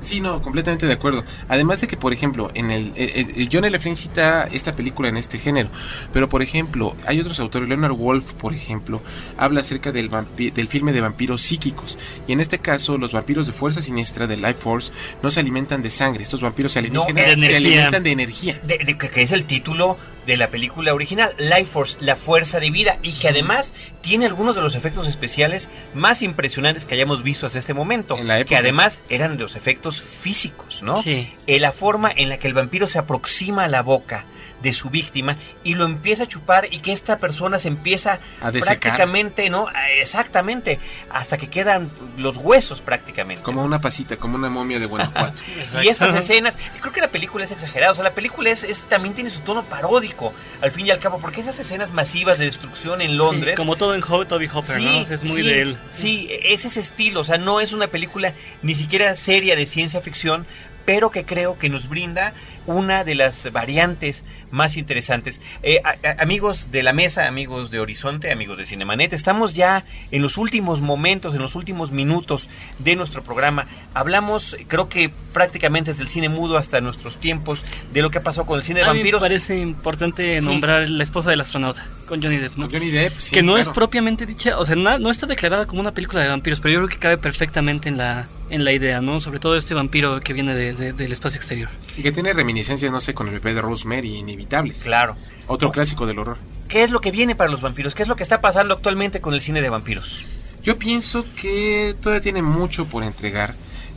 [SPEAKER 6] sí, no, completamente de acuerdo. Además de que, por ejemplo, en el eh, eh, John L. Flynn cita esta película en este género, pero por ejemplo, hay otros autores, Leonard Wolf, por ejemplo, habla acerca del vampi- del filme de vampiros psíquicos, y en este caso, los vampiros de fuerza siniestra de Life Force no se alimentan de sangre, estos vampiros alienígenas
[SPEAKER 1] de
[SPEAKER 6] se alimentan de energía.
[SPEAKER 1] De- de- que es el título de la película original, Life Force, la fuerza de vida, y que además tiene algunos de los efectos especiales más impresionantes que hayamos visto hasta este momento, que además eran los efectos físicos, ¿no?
[SPEAKER 7] Sí.
[SPEAKER 1] Eh, la forma en la que el vampiro se aproxima a la boca de su víctima y lo empieza a chupar y que esta persona se empieza
[SPEAKER 6] A desecar.
[SPEAKER 1] prácticamente, ¿no? Exactamente, hasta que quedan los huesos prácticamente.
[SPEAKER 6] Como una pasita, como una momia de Guanajuato.
[SPEAKER 1] Y estas escenas, creo que la película es exagerada, o sea, la película es, es- también tiene su tono paródico, al fin y al cabo, porque esas escenas masivas de destrucción en Londres...
[SPEAKER 7] Sí, como todo en Ho- Toby Hopper, ¿no? Es muy
[SPEAKER 1] sí,
[SPEAKER 7] de él.
[SPEAKER 1] Sí, es ese estilo, o sea, no es una película ni siquiera seria de ciencia ficción, pero que creo que nos brinda una de las variantes más interesantes. Eh, a- a- amigos de la mesa, amigos de Horizonte, amigos de Cinemanet, estamos ya en los últimos momentos, en los últimos minutos de nuestro programa. Hablamos, creo que prácticamente desde el cine mudo hasta nuestros tiempos, de lo que pasó con el cine de
[SPEAKER 7] A mí me
[SPEAKER 1] vampiros.
[SPEAKER 7] parece importante
[SPEAKER 1] Sí.
[SPEAKER 7] nombrar la esposa del astronauta, con Johnny Depp, ¿no?
[SPEAKER 6] Johnny Depp, sí,
[SPEAKER 7] que no es propiamente dicha, o sea, na- no está declarada como una película de vampiros, pero yo creo que cabe perfectamente en la, en la idea, ¿no? Sobre todo este vampiro que viene de- de- del espacio exterior.
[SPEAKER 6] Y que tiene reminiscencias, no sé, con el bebé de Rosemary, inevitables.
[SPEAKER 1] Claro.
[SPEAKER 6] Otro clásico del horror.
[SPEAKER 1] ¿Qué es lo que viene para los vampiros? ¿Qué es lo que está pasando actualmente con el cine de vampiros?
[SPEAKER 6] Yo pienso que todavía tiene mucho por entregar.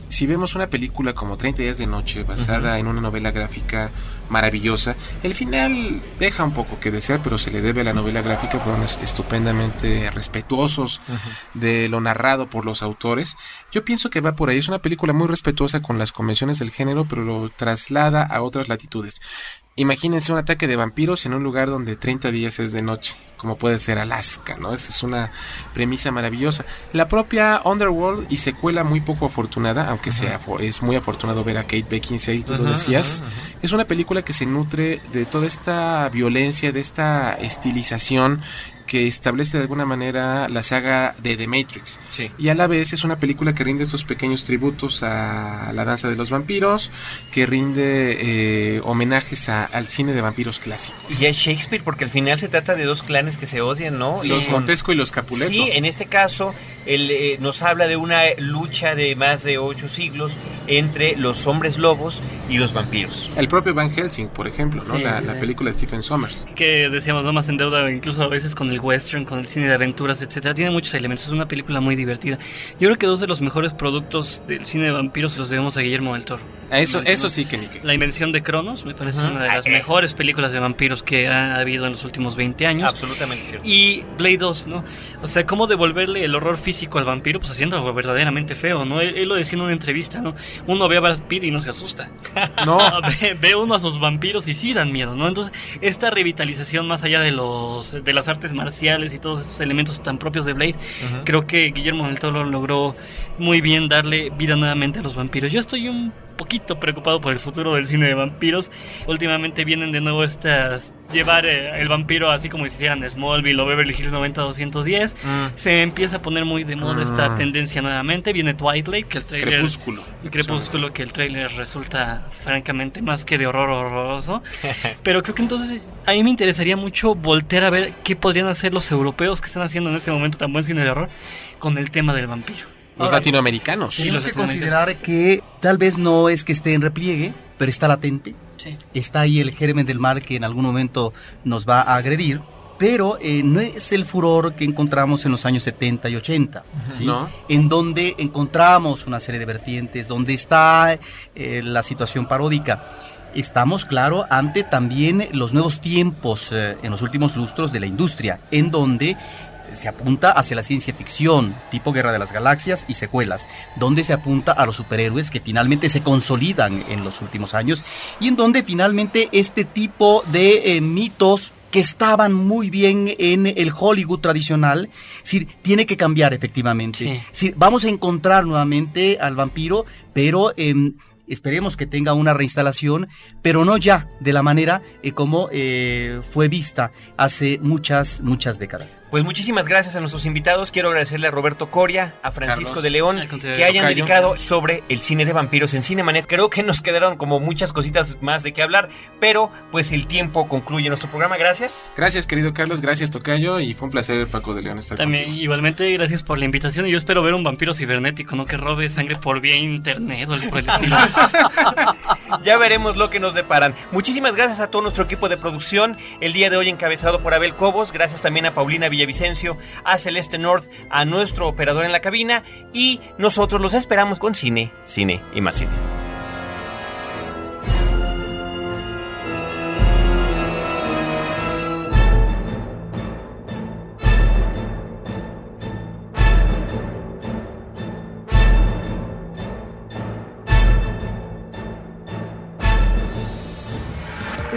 [SPEAKER 6] Si vemos una película como 30 días de noche basada en una novela gráfica maravillosa, el final deja un poco que desear, pero se le debe a la novela gráfica, fueron es- estupendamente respetuosos de lo narrado por los autores. Yo pienso que va por ahí, es una película muy respetuosa con las convenciones del género, pero lo traslada a otras latitudes. Imagínense un ataque de vampiros en un lugar donde 30 días es de noche, como puede ser Alaska, ¿no? Esa es una premisa maravillosa. La propia Underworld y secuela muy poco afortunada, aunque sea es muy afortunado ver a Kate Beckinsale, tú lo
[SPEAKER 1] Ujú,
[SPEAKER 6] decías, es una película que se nutre de toda esta violencia, de esta estilización que establece de alguna manera la saga de The Matrix.
[SPEAKER 1] Sí.
[SPEAKER 6] Y a la vez es una película que rinde estos pequeños tributos a la danza de los vampiros, que rinde eh, homenajes a- al cine de vampiros clásico.
[SPEAKER 1] Y es Shakespeare porque al final se trata de dos clanes que se odian, ¿no?
[SPEAKER 6] Los
[SPEAKER 1] Y-
[SPEAKER 6] Montesco y los Capuleto.
[SPEAKER 1] Sí, en este caso él eh, nos habla de una lucha de más de ocho siglos entre los hombres lobos y los vampiros.
[SPEAKER 6] El propio Van Helsing, por ejemplo, ¿no?
[SPEAKER 7] Sí,
[SPEAKER 6] la,
[SPEAKER 7] sí,
[SPEAKER 6] la
[SPEAKER 7] sí.
[SPEAKER 6] película de Stephen Sommers.
[SPEAKER 7] que decíamos no más en deuda incluso a veces con el western con el cine de aventuras etcétera tiene muchos elementos es una película muy divertida yo creo que dos de los mejores productos del cine de vampiros se los debemos a Guillermo del Toro
[SPEAKER 6] Eso, eso sí que ni.
[SPEAKER 7] La invención de Cronos me parece una de las
[SPEAKER 1] Ah, eh.
[SPEAKER 7] mejores películas de vampiros que ha habido en los últimos 20 años.
[SPEAKER 1] Absolutamente cierto.
[SPEAKER 7] Y Blade 2, ¿no? O sea, cómo devolverle el horror físico al vampiro, pues haciendo algo verdaderamente feo, ¿no? Él, él lo decía en una entrevista, ¿no? Uno ve a Brad Pitt y no se asusta.
[SPEAKER 6] No.
[SPEAKER 7] ve, ve uno a sus vampiros y sí dan miedo, ¿no? Entonces, esta revitalización más allá de los de las artes marciales y todos estos elementos tan propios de Blade, creo que Guillermo del Toro logró muy bien darle vida nuevamente a los vampiros. Yo estoy un poquito preocupado por el futuro del cine de vampiros. Últimamente vienen de nuevo estas llevar eh, el vampiro así como si hicieran Smallville o Beverly Hills 90210.
[SPEAKER 1] Mm.
[SPEAKER 7] Se empieza a poner muy de moda esta
[SPEAKER 6] Mm.
[SPEAKER 7] tendencia nuevamente. Viene Twilight, que el trailer
[SPEAKER 6] Crepúsculo.
[SPEAKER 7] Crepúsculo, que el trailer resulta francamente más que de horror horroroso. Pero creo que entonces a mí me interesaría mucho voltear a ver qué podrían hacer los europeos que están haciendo en este momento tan buen cine de horror con el tema del vampiro.
[SPEAKER 6] Los
[SPEAKER 2] Ahora,
[SPEAKER 6] latinoamericanos.
[SPEAKER 2] Tenemos que considerar que tal vez no es que esté en repliegue, pero está latente.
[SPEAKER 7] Sí.
[SPEAKER 2] Está ahí el germen del mal que en algún momento nos va a agredir, pero eh, no es el furor que encontramos en los años 70 y 80, ¿sí?
[SPEAKER 6] No.
[SPEAKER 2] en donde encontramos una serie de vertientes, donde está eh, la situación paródica. Estamos, claro, ante también los nuevos tiempos eh, en los últimos lustros de la industria, en donde se apunta hacia la ciencia ficción, tipo Guerra de las Galaxias y secuelas, donde se apunta a los superhéroes que finalmente se consolidan en los últimos años y en donde finalmente este tipo de eh, mitos que estaban muy bien en el Hollywood tradicional, tiene que cambiar efectivamente.
[SPEAKER 7] Sí.
[SPEAKER 2] Sí, vamos a encontrar nuevamente al vampiro, pero em, esperemos que tenga una reinstalación, pero no ya de la manera eh, como eh, fue vista hace muchas, muchas décadas.
[SPEAKER 1] Pues muchísimas gracias a nuestros invitados. Quiero agradecerle a Roberto Coria, a Francisco
[SPEAKER 6] Carlos,
[SPEAKER 1] de León, que hayan dedicado sobre el cine de vampiros en Cinemanet. Creo que nos quedaron como muchas cositas más de qué hablar, pero pues el tiempo concluye nuestro programa. Gracias.
[SPEAKER 6] Gracias, querido Carlos. Gracias, Tocayo. Y fue un placer, Paco de León, estar
[SPEAKER 7] También,
[SPEAKER 6] contigo.
[SPEAKER 7] igualmente, gracias por la invitación. Y yo espero ver un vampiro cibernético, ¿no? Que robe sangre por vía internet o algo por el estilo.
[SPEAKER 1] Ya veremos lo que nos deparan. Muchísimas gracias a todo nuestro equipo de producción. El día de hoy encabezado por Abel Cobos. Gracias también a Paulina Villavicencio, a Celeste North, a nuestro operador en la cabina. Y nosotros los esperamos con cine, cine y más cine.